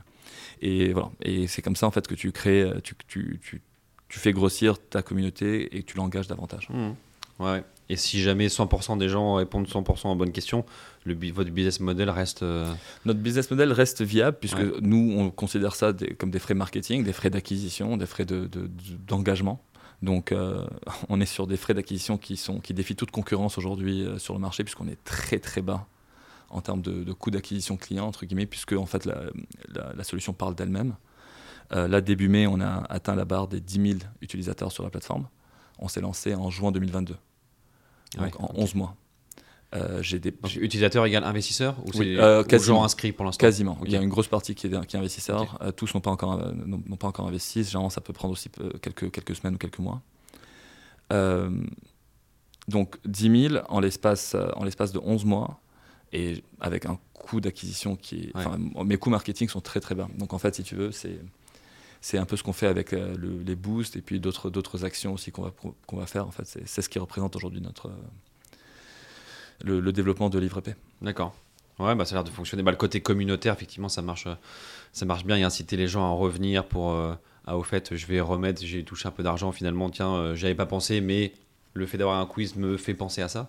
et voilà. Et c'est comme ça, en fait, que tu crées, tu, tu, tu, tu fais grossir ta communauté et que tu l'engages davantage. Mhm. Ouais. Et si jamais 100% des gens répondent 100% aux bonnes questions, le, votre business model reste. euh, Notre business model reste viable puisque Ouais. nous, on considère ça des- comme des frais marketing, des frais d'acquisition, des frais de- de- de- d'engagement. Donc, euh, on est sur des frais d'acquisition qui, sont, qui défient toute concurrence aujourd'hui euh, sur le marché puisqu'on est très très bas en termes de, de coût d'acquisition client, entre guillemets, puisque en fait, la, la- la solution parle d'elle-même. Euh, là, début mai, on a atteint la barre des 10 000 utilisateurs sur la plateforme. On s'est lancé en juin 2022, donc Ouais, en ok. 11 mois. Euh, j'ai des, Donc, utilisateur égale investisseur Ou Oui, c'est euh, quasiment. gens inscrits pour l'instant Quasiment. Il y a une grosse partie qui est, qui est investisseur. Euh, tous n'ont pas, encore, euh, n'ont pas encore investi. Généralement, ça peut prendre aussi quelques, quelques semaines ou quelques mois. Donc, 10 000 en l'espace, en l'espace de 11 mois et avec un coût d'acquisition qui est. Ouais. Mes coûts marketing sont très très bas. Donc, en fait, si tu veux, c'est. C'est un peu ce qu'on fait avec euh, le- les boosts et puis d'autres d'autres actions aussi qu'on va, qu'on va faire. En fait, c'est ce qui représente aujourd'hui notre euh, le, développement de Livre. D'accord. Ouais, bah, ça a l'air de fonctionner. Bah, le côté communautaire, effectivement, ça marche, ça marche bien et inciter les gens à en revenir pour. euh, au fait, je vais remettre, j'ai touché un peu d'argent finalement, tiens, euh, j'avais pas pensé, mais le fait d'avoir un quiz me fait penser à ça.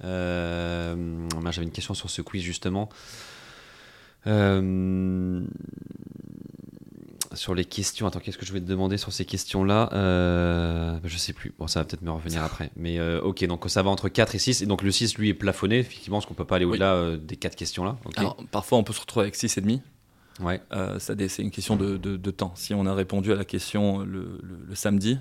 Bah, J'avais une question sur ce quiz justement. Sur les questions, attends, qu'est-ce que je vais te demander sur ces questions-là euh, Je sais plus. Bon, ça va peut-être me revenir après. Mais euh, ok, donc ça va entre 4 et 6. Et donc le 6, lui, est plafonné, effectivement, parce qu'on peut pas aller Oui. au-delà euh, des 4 questions-là. Alors, parfois, on peut se retrouver avec 6,5. ouais. Euh, ça c'est une question de, de- de temps. Si on a répondu à la question le, le- le samedi,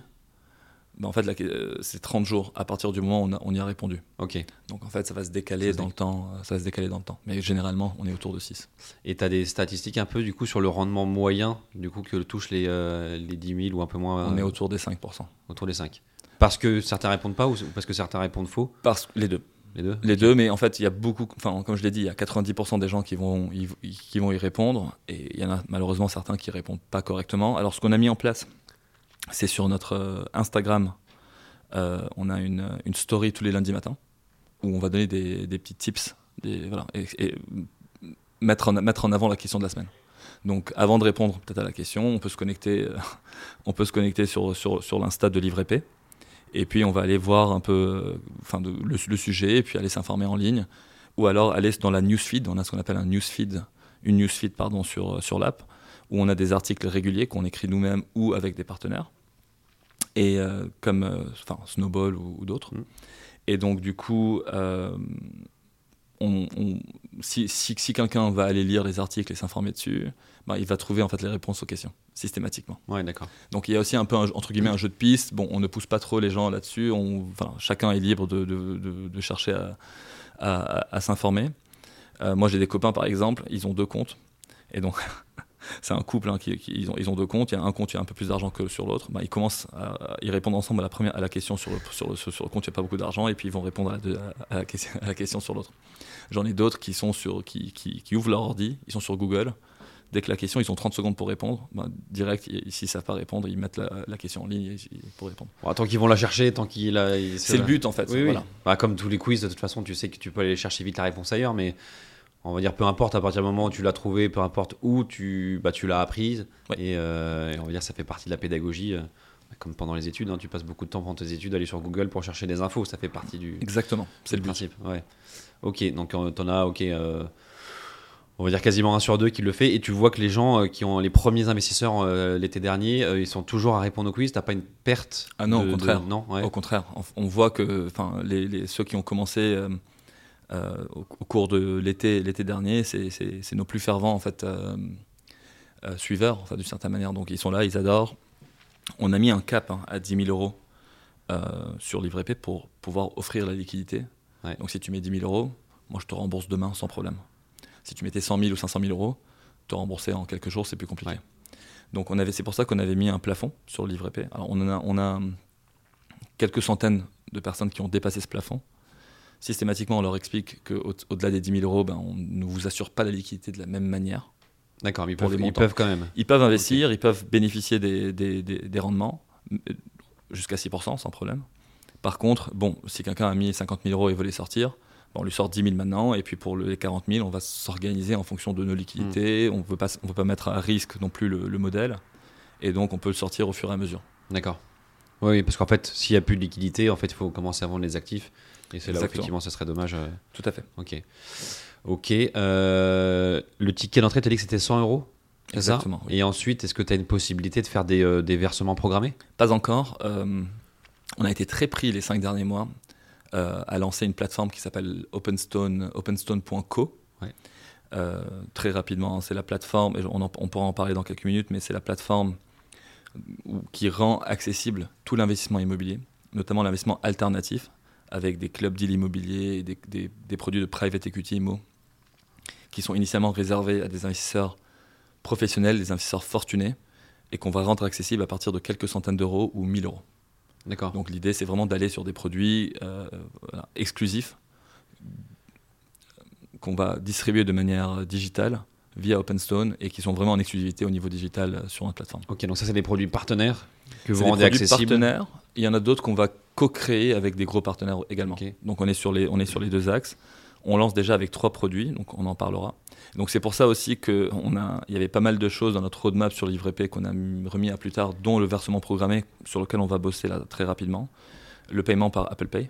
ben en fait, euh, c'est 30 jours à partir du moment où on, a- on y a répondu. Ok. Donc en fait, ça va se décaler dans le temps. euh, Ça va se décaler dans le temps. Mais généralement, on est autour de 6. Et tu as des statistiques un peu du coup sur le rendement moyen du coup que touchent les, euh, les 10 000 ou un peu moins On est autour des 5%. autour des 5 Parce que certains répondent pas ou ou parce que certains répondent faux? Parce les deux. Les deux? Les deux, mais en fait, il y a beaucoup, enfin, comme je l'ai dit, il y a 90% des gens qui vont, y, qui vont y répondre, et il y en a malheureusement certains qui répondent pas correctement. Alors, ce qu'on a mis en place, c'est sur notre euh, Instagram, euh, on a une, une story tous les lundis matins, où on va donner des, des petits tips, et, et mettre, en, mettre en avant la question de la semaine. Donc, avant de répondre peut-être à la question, on peut se connecter, euh, on peut se connecter sur, sur, sur l'Insta de Livre Épée. Et puis on va aller voir un peu enfin, de- le, le sujet et puis aller s'informer en ligne. Ou alors aller dans la newsfeed, on a ce qu'on appelle un newsfeed, une newsfeed pardon, sur, sur l'app, où on a des articles réguliers qu'on écrit nous-mêmes ou avec des partenaires, et euh, comme euh, enfin, Snowball ou, ou d'autres. Mm. Et donc du coup, euh, on- on- si, si, si quelqu'un va aller lire les articles et s'informer dessus, ben, il va trouver en fait les réponses aux questions, systématiquement. Ouais, d'accord. Donc il y a aussi un peu un- entre guillemets un jeu de piste. Bon, on ne pousse pas trop les gens là-dessus. On, enfin, chacun est libre de, de- de- de chercher à, à- à s'informer. Moi, j'ai des copains par exemple, ils ont deux comptes, et donc c'est un couple hein, qui, qui- ils, ont, ils ont deux comptes. Il y a un compte, il y a un peu plus d'argent que sur l'autre. Ben, ils commencent, à, ils répondent ensemble à la première, à la question sur le, sur le, sur le compte, il n'y a pas beaucoup d'argent, et puis ils vont répondre à la, deux- à la question, à la question sur l'autre. J'en ai d'autres qui sont sur, qui, qui, qui ouvrent leur ordi, ils sont sur Google. Dès que la question, ils ont 30 secondes pour répondre, ben, direct, ils- s'ils ne savent pas répondre, ils mettent la, la question en ligne pour répondre. Bon, tant qu'ils vont la chercher, tant qu'il a. C'est le but en fait. Oui, oui. Bah, comme tous les quiz, de toute façon, tu sais que tu peux aller chercher vite la réponse ailleurs, mais on va dire peu importe à partir du moment où tu l'as trouvé, peu importe où tu, bah, tu l'as apprise. Ouais. Et, euh, et on va dire ça fait partie de la pédagogie. euh, comme pendant les études, hein, tu passes beaucoup de temps pendant tes études à aller sur Google pour chercher des infos. Ça fait partie du, Exactement, c'est le but. principe. Ouais. Ok, donc euh, t'en as, ok, euh, on va dire quasiment un sur deux qui le fait. Et tu vois que les gens qui ont les premiers investisseurs l'été dernier, ils sont toujours à répondre au quiz. T'as pas une perte Ah non, de- au de- contraire. non, ouais. Au contraire, on, voit que les, les- ceux qui ont commencé euh, au, au cours de l'été l'été dernier, c'est- nos plus fervents en fait, euh, euh, suiveurs, enfin, d'une certaine manière. Donc ils sont là, ils adorent. On a mis un cap hein, à 10 000 euros sur Livre épais pour pouvoir offrir la liquidité. Ouais. Donc si tu mets 10 000 euros, moi je te rembourse demain sans problème. Si tu mettais 100 000 ou 500 000 euros, te rembourser en quelques jours, c'est plus compliqué. Ouais. Donc on avait, c'est pour ça qu'on avait mis un plafond sur le livre épais. Alors on en a, on a quelques centaines de personnes qui ont dépassé ce plafond. Systématiquement, on leur explique qu'au-delà des 10 000 euros, ben, on ne vous assure pas la liquidité de la même manière. D'accord, mais ils ils peuvent quand même. Ils peuvent investir, ils peuvent bénéficier des, des- des- des rendements euh, jusqu'à 6% sans problème. Par contre, bon, si quelqu'un a mis 50 000 euros et veut les sortir, on lui sort 10 000 maintenant, et puis pour les 40 000, on va s'organiser en fonction de nos liquidités. On ne veut pas, mettre à risque non plus le, le modèle, et donc on peut le sortir au fur et à mesure. D'accord. Oui, oui, parce qu'en fait, s'il n'y a plus de liquidité, en fait, il faut commencer à vendre les actifs. Et c'est là où, effectivement, ça serait dommage. euh, Tout à fait. Ok. Ok. euh, le ticket d'entrée, tu as dit que c'était 100 euros ça Exactement. oui. Et ensuite, est-ce que tu as une possibilité de faire des, euh, des versements programmés? Pas encore. Euh, on a été très pris les cinq derniers mois à lancer une plateforme qui s'appelle Openstone, openstone.co. Ouais. Très rapidement, c'est la plateforme, et on, en- on pourra en parler dans quelques minutes, mais c'est la plateforme qui rend accessible tout l'investissement immobilier, notamment l'investissement alternatif, avec des clubs deal immobiliers et des, des- des produits de private equity IMO, qui sont initialement réservés à des investisseurs professionnels, des investisseurs fortunés, et qu'on va rendre accessible à partir de quelques centaines d'euros ou 1000 euros. D'accord. Donc l'idée, c'est vraiment d'aller sur des produits euh, voilà, exclusifs qu'on va distribuer de manière digitale via OpenStone et qui sont vraiment en exclusivité au niveau digital euh, sur notre plateforme. Ok, donc ça, c'est des produits partenaires que vous rendez produits accessibles. partenaires. Il y en a d'autres qu'on va co-créer avec des gros partenaires également. Donc on est, sur les, on est sur les deux axes. On lance déjà avec trois produits, donc on en parlera. Donc c'est pour ça aussi qu'il y avait pas mal de choses dans notre roadmap sur Livre épais qu'on a mis- remis à plus tard, dont le versement programmé sur lequel on va bosser là très rapidement. Le paiement par Apple Pay.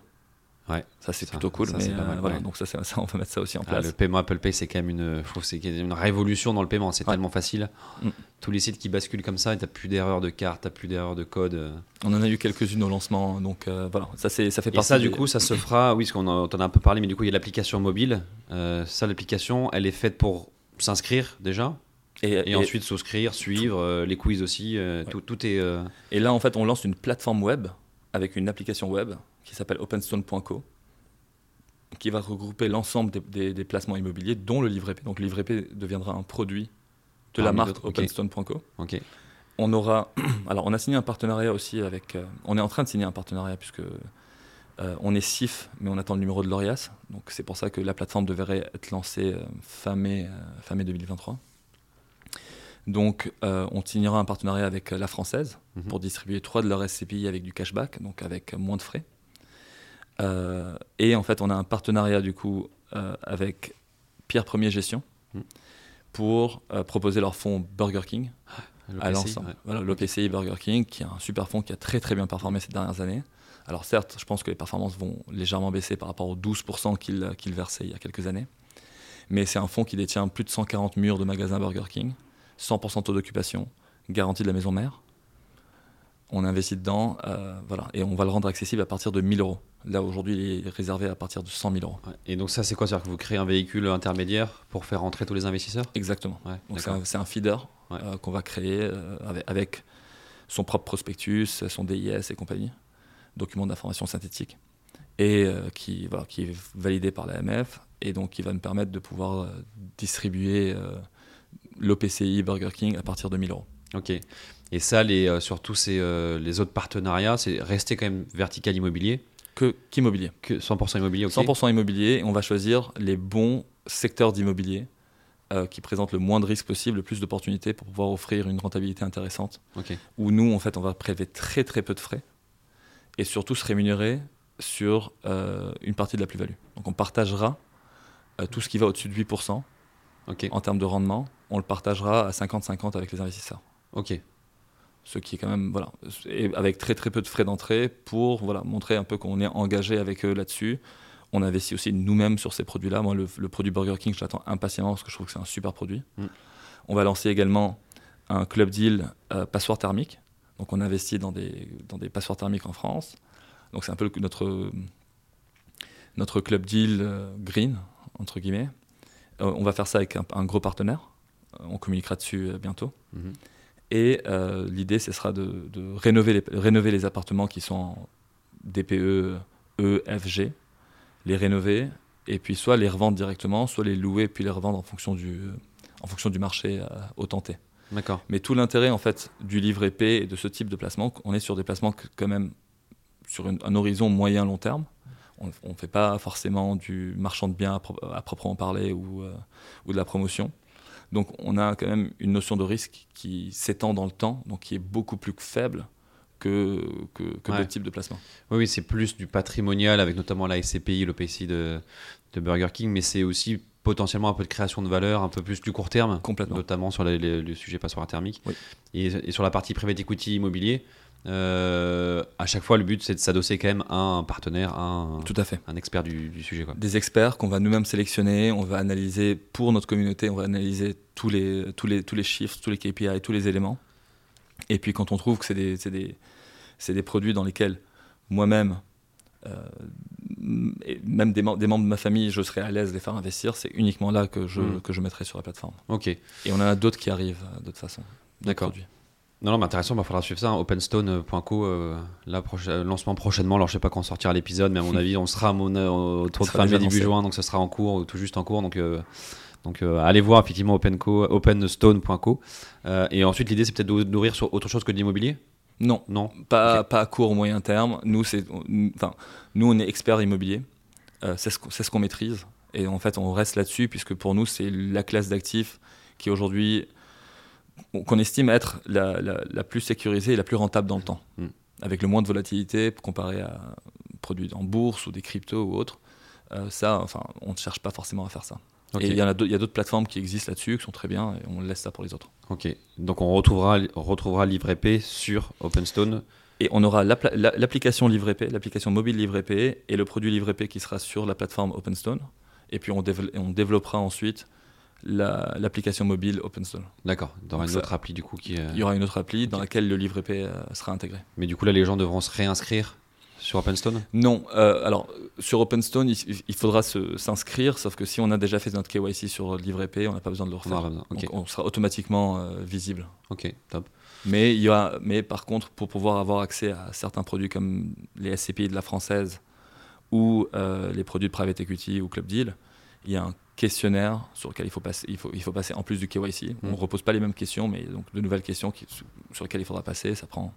Ouais. Ça c'est plutôt cool, ça, mais pas euh, mal, voilà, ouais. donc ça, on va mettre ça aussi en Ah, place. le paiement Apple Pay, c'est quand même une, c'est une révolution dans le paiement. C'est Ouais. tellement facile. Mm. Tous les sites qui basculent comme ça, et t'as plus d'erreurs de carte, t'as plus d'erreurs de code. euh. On en a eu quelques-unes au lancement, donc euh, voilà, ça, c'est- ça fait Et partie. ça, du coup, ça se fera. Oui, parce qu'on en, a un peu parlé, mais du coup, il y a l'application mobile. Euh, ça, l'application, elle est faite pour s'inscrire déjà, et, et, et- ensuite souscrire, suivre euh, les quiz aussi. Ouais. tout, tout est. Et là, en fait, on lance une plateforme web avec une application web qui s'appelle openstone.co qui va regrouper l'ensemble des, des- des placements immobiliers, dont le livret P. Donc, le livret P deviendra un produit de la marque openstone.co. Ok. On aura, alors, on a signé un partenariat aussi avec. euh, on est en train de signer un partenariat puisque euh, on est SIF, mais on attend le numéro de l'ORIAS. Donc, c'est pour ça que la plateforme devrait être lancée euh, fin mai, fin mai 2023. Donc, euh, on signera un partenariat avec la Française Mhm. pour distribuer trois de leurs SCPI avec du cashback, donc avec moins de frais. Euh, et en fait, on a un partenariat du coup euh, avec Pierre Premier Gestion Mhm. pour euh, proposer leur fonds Burger King Le à l'ensemble. ouais. Voilà, l'OPCI Burger King, qui est un super fonds qui a très très bien performé ces dernières années. Alors certes, je pense que les performances vont légèrement baisser par rapport aux 12% qu'il qu'il versait il y a quelques années. Mais c'est un fonds qui détient plus de 140 murs de magasins Burger King, 100% taux d'occupation, garantie de la maison mère. On investit dedans, voilà, et on va le rendre accessible à partir de 1000 euros. Là aujourd'hui, il est réservé à partir de 100 000 euros. Ouais. Et donc, ça, c'est quoi? C'est-à-dire que vous créez un véhicule intermédiaire pour faire rentrer tous les investisseurs? Exactement. Ouais, Donc c'est un, feeder Ouais. euh, qu'on va créer euh, avec, avec son propre prospectus, son DIS et compagnie, document d'information synthétique, et euh, qui, voilà, qui est validé par l'AMF, et donc qui va nous permettre de pouvoir distribuer l'OPCI Burger King à partir de 1000 euros. Ok. Et ça, les, sur tous ces, les autres partenariats, c'est rester quand même vertical immobilier, Que qu'immobilier. que 100% immobilier. ok 100% immobilier, on va choisir les bons secteurs d'immobilier euh, qui présentent le moins de risques possible, le plus d'opportunités pour pouvoir offrir une rentabilité intéressante. Ok. où nous, en fait, on va prélever très très peu de frais et surtout se rémunérer sur euh, une partie de la plus-value. Donc on partagera euh, tout ce qui va au-dessus de 8% Ok. en termes de rendement, on le partagera à 50-50 avec les investisseurs. Ok. Ce qui est quand même, voilà, et avec très très peu de frais d'entrée pour voilà, montrer un peu qu'on est engagé avec eux là-dessus. On investit aussi nous-mêmes sur ces produits-là. Moi, le, le produit Burger King, je l'attends impatiemment parce que je trouve que c'est un super produit. Mm. On va lancer également un club deal euh, passoire thermique. Donc, on investit dans des, dans des passoires thermiques en France. Donc, c'est un peu le- notre, notre club deal euh, green, entre guillemets. Euh, on va faire ça avec un, un gros partenaire. Euh, on communiquera dessus bientôt. Mhm. Et euh, l'idée, ce sera de, de rénover, les, rénover les appartements qui sont en DPE, E, F, G, les rénover, et puis soit les revendre directement, soit les louer, puis les revendre en fonction du, en fonction du marché euh, au tenté. D'accord. Mais tout l'intérêt en fait du livre épais et de ce type de placement, on est sur des placements quand même sur une- un horizon moyen long terme. On ne fait pas forcément du marchand de biens à, pro- à proprement parler ou, euh, ou de la promotion. Donc on a quand même une notion de risque qui s'étend dans le temps, donc qui est beaucoup plus faible que, que, que Ouais. d'autres types de placements. Oui, oui, c'est plus du patrimonial avec notamment la SCPI, l'OPCI de, de Burger King, mais c'est aussi potentiellement un peu de création de valeur, un peu plus du court terme, Complètement. notamment sur les- les- le sujet passoire thermique. Oui. Et, et sur la partie private equity immobilier, euh, à chaque fois, le but, c'est de s'adosser quand même à un partenaire, à un, Tout à fait. un expert du, du sujet. Quoi. Des experts qu'on va nous-mêmes sélectionner, on va analyser pour notre communauté, on va analyser tous les, tous les, tous les chiffres, tous les KPI, tous les éléments. Et puis quand on trouve que c'est des, c'est des, c'est des produits dans lesquels moi-même, euh, et même des, mem- des membres de ma famille, je serais à l'aise de les faire investir, c'est uniquement là que je, Mm. que je mettrai sur la plateforme. Ok. Et on en a d'autres qui arrivent d'autres façons. d'autres D'accord. Non, non, mais intéressant, il faudra suivre ça. hein. Openstone.co, euh, là, proche- euh, lancement prochainement. Alors, je sais pas quand sortira l'épisode, mais à mon avis, on sera mon, euh, autour de fin mai, début juin, donc ça sera en cours, ou tout juste en cours. Donc, euh, donc euh, allez voir effectivement openstone.co. Et ensuite, l'idée, c'est peut-être de nourrir sur autre chose que de l'immobilier? Non, Non Pas, à court ou moyen terme. Nous, enfin, nous on est experts immobiliers. C'est, ce qu'on, c'est ce qu'on maîtrise. Et en fait, on reste là-dessus, puisque pour nous, c'est la classe d'actifs qui aujourd'hui, qu'on estime être la, la- la plus sécurisée et la plus rentable dans le temps. Mm. Avec le moins de volatilité comparé à produits en bourse ou des cryptos ou autres. Euh, ça, enfin, on ne cherche pas forcément à faire ça. Et il y, en a d'autres- plateformes qui existent là-dessus, qui sont très bien, et on laisse ça pour les autres. Ok. Donc, on retrouvera, on retrouvera sur Openstone. Et on aura la- l'application Livre épais, l'application mobile Livre épais et le produit Livre épais qui sera sur la plateforme OpenStone. Et puis on développera ensuite la- l'application mobile OpenStone. D'accord. Il y aura Donc une ça- autre appli, du coup, qui. euh, Il y aura une autre appli dans laquelle le Livre épais euh, sera intégré. Mais du coup, là, les gens devront se réinscrire sur Openstone Non, euh, alors sur OpenStone, il, il faudra s'inscrire, sauf que si on a déjà fait notre KYC sur Livre épais, on n'a pas besoin de le refaire. Donc on sera automatiquement euh, visible. Ok, top. Mais, il y a, mais par contre, pour pouvoir avoir accès à certains produits comme les SCPI de la française ou les produits de private equity ou club deal, il y a un questionnaire sur lequel il faut passer, il faut, il faut passer en plus du KYC. On Mm. ne repose pas les mêmes questions, mais donc de nouvelles questions qui- sur lesquelles il faudra passer. Ça prend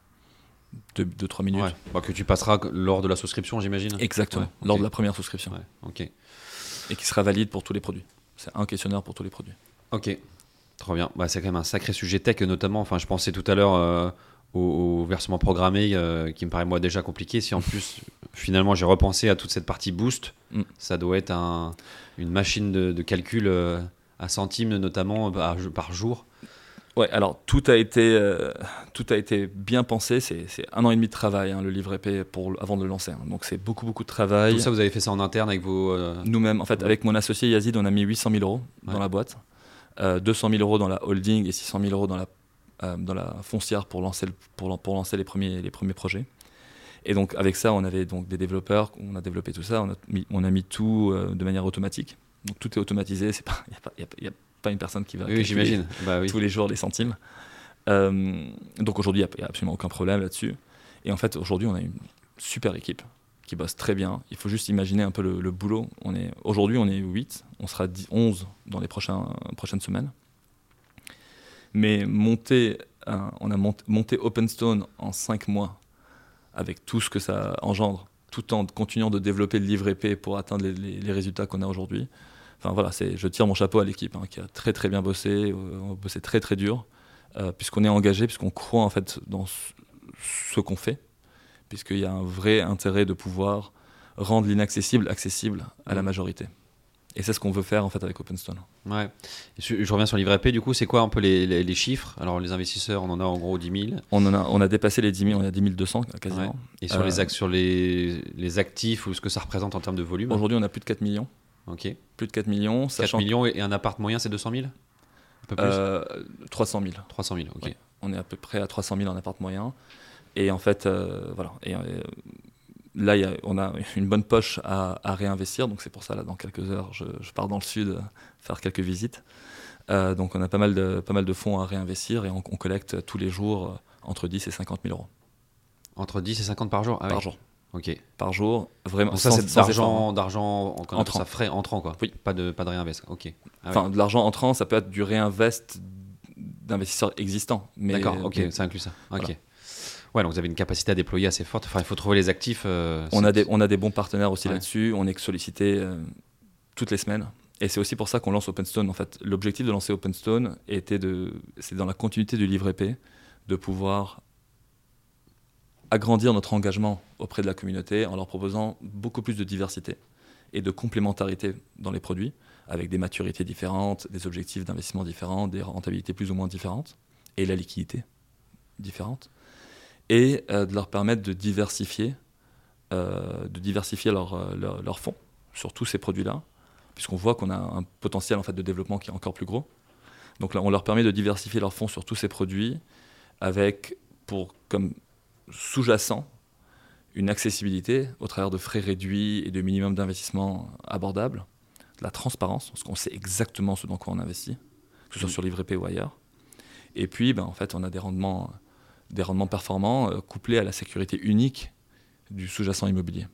2-3 minutes. Ouais. Bah, que tu passeras lors de la souscription, j'imagine Exactement, Ouais, lors de la première souscription. Ouais, ok. Et qui sera valide pour tous les produits. C'est un questionnaire pour tous les produits. Ok, trop bien. Bah, c'est quand même un sacré sujet tech, notamment. Enfin, je pensais tout à l'heure euh, au, au versement programmé, euh, qui me paraît moi déjà compliqué. Si en plus, finalement, j'ai repensé à toute cette partie boost, Mm. ça doit être un- une machine de, de calcul euh, à centimes, notamment par, par jour. Ouais, alors tout a été, euh, tout a été bien pensé. C'est un an et demi de travail, hein, le livre épais, pour, avant de le lancer. hein. Donc c'est beaucoup, beaucoup de travail. Tout ça, vous avez fait ça en interne avec vos. euh, Nous-mêmes, en fait, avec mon associé Yazid, on a mis 800 000 euros dans la boîte, euh, 200 000 euros dans la holding et 600 000 euros dans la, euh, dans la foncière pour lancer, le- pour, pour lancer les, premiers, les premiers projets. Et donc, avec ça, on avait donc des développeurs, on a développé tout ça, on a mis, on a mis tout euh, de manière automatique. Donc, tout est automatisé, il n'y a, a a pas une personne qui va Oui, j'imagine. Bah oui. tous les jours les centimes. Euh, donc aujourd'hui, il n'y a, absolument aucun problème là-dessus. Et en fait, aujourd'hui, on a une super équipe qui bosse très bien. Il faut juste imaginer un peu le, le boulot. On est, aujourd'hui, on est 8, on sera 10, 11 dans les prochains, prochaines semaines. Mais monter, un- on a monté, monté OpenStone en 5 mois avec tout ce que ça engendre, tout en continuant de développer le livre épais pour atteindre les, les- les résultats qu'on a aujourd'hui. Enfin voilà, je tire mon chapeau à l'équipe hein, qui a très très bien bossé, euh, on a bossé très très dur, euh, puisqu'on est engagé, puisqu'on croit en fait dans ce, ce qu'on fait, puisqu'il y a un vrai intérêt de pouvoir rendre l'inaccessible accessible à la Mhm. majorité. Et c'est ce qu'on veut faire en fait avec OpenStone. Ouais. Je, je reviens sur Livre P, du coup, c'est quoi un peu les, les- les chiffres? Alors, les investisseurs, on en a en gros 10 000. On, en a, on a dépassé les 10 000, on est à 10 200 quasiment. Ouais. Et sur, Euh, les, sur les, les actifs ou ce que ça représente en termes de volume? Aujourd'hui, on a plus de 4 millions. Ok. Plus de 4 millions, 4 sachant millions et et un appart moyen, c'est 200 000 Un peu plus? Euh, 300 000. 300 000, ok. Ouais. On est à peu près à 300 000 en appart moyen. Et en fait, euh, voilà. Et, euh, là, il y a- on a une bonne poche à, à réinvestir. Donc c'est pour ça, là, dans quelques heures, je, je pars dans le sud euh, faire quelques visites. Euh, donc on a pas mal, de, pas mal de fonds à réinvestir et on, on collecte tous les jours euh, entre 10 et 50 000 euros Entre 10 et 50 par jour ah, par jour. Ok. Par jour, vraiment. Donc ça, c'est d'argent, d'argent Entrant. ça frais entrant, quoi. Oui. Pas de, pas de réinvest. Ok. Ah. Enfin, de l'argent entrant, ça peut être du réinvest d'investisseurs existants. D'accord, ok, ça inclut ça. Ok. Voilà. Ouais, donc vous avez une capacité à déployer assez forte. Enfin, il faut trouver les actifs. euh, On a, des, on a des bons partenaires aussi Ouais. là-dessus. On est sollicité euh, toutes les semaines. Et c'est aussi pour ça qu'on lance OpenStone. En fait, l'objectif de lancer OpenStone était de, c'est dans la continuité du livre épais, de pouvoir agrandir notre engagement auprès de la communauté en leur proposant beaucoup plus de diversité et de complémentarité dans les produits, avec des maturités différentes, des objectifs d'investissement différents, des rentabilités plus ou moins différentes, et la liquidité différente, et euh, de leur permettre de diversifier, euh, de diversifier leurs euh, leur, leur fonds sur tous ces produits-là, puisqu'on voit qu'on a un potentiel en fait de développement qui est encore plus gros. Donc là, on leur permet de diversifier leurs fonds sur tous ces produits, avec pour comme sous-jacent une accessibilité au travers de frais réduits et de minimum d'investissement abordables, de la transparence, parce qu'on sait exactement ce dans quoi on investit, que ce soit Mm. sur Livre P ou ailleurs. Et puis, ben, en fait, on a des rendements, des rendements performants euh, couplés à la sécurité unique du sous-jacent immobilier.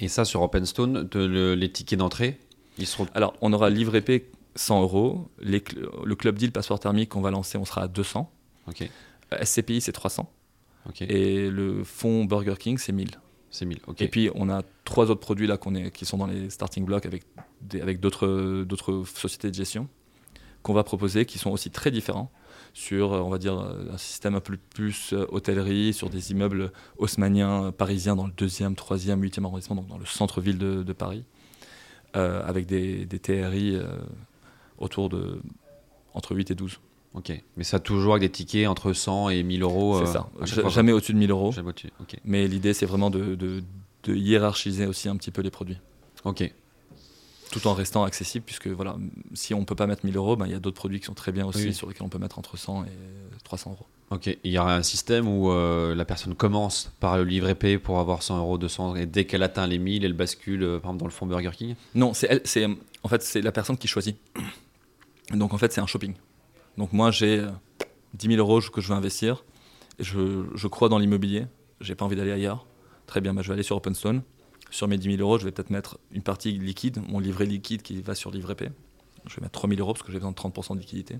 Et ça, sur OpenStone, de- le- les tickets d'entrée, ils seront. Alors, on aura Livre P 100 euros. Les le club deal passeport thermique qu'on va lancer, on sera à 200. Ok. Euh, SCPI, c'est 300. Ok. Et le fonds Burger King, c'est 1000. C'est 1000. Ok. Et puis, on a trois autres produits là qu'on est, qui sont dans les starting blocks avec, des- avec d'autres, d'autres sociétés de gestion qu'on va proposer qui sont aussi très différents sur, euh, on va dire, euh, un système un peu plus euh, hôtellerie, sur des immeubles haussmanniens parisiens dans le 2e, 3e, 8e arrondissement, donc dans le centre-ville de, de Paris, euh, avec des, des TRI euh, autour de entre 8 et 12. Ok. Mais ça, toujours avec des tickets entre 100 et 1000 euros. C'est ça. Jamais au-dessus de 1000 euros. Jamais au-dessus. Ok. Mais l'idée, c'est vraiment de, de- de hiérarchiser aussi un petit peu les produits. Ok. Tout en restant accessible, puisque voilà, si on ne peut pas mettre 1000 euros, ben, il y a d'autres produits qui sont très bien aussi, Oui. sur lesquels on peut mettre entre 100 et 300 euros. Ok. Il y aura un système où euh, la personne commence par le livre épais pour avoir 100 euros, 200, et dès qu'elle atteint les 1000, elle bascule, euh, par exemple, dans le fonds Burger King? Non, c'est elle, c'est en fait c'est la personne qui choisit. Donc en fait c'est un shopping. Donc moi j'ai euh, 10 000 euros que je veux investir, et je, je crois dans l'immobilier, j'ai pas envie d'aller ailleurs. Très bien, ben, je vais aller sur OpenStone. Sur mes 10 000 euros, je vais peut-être mettre une partie liquide, mon livret liquide qui va sur livret P. Je vais mettre 3 000 euros parce que j'ai besoin de 30% de liquidité.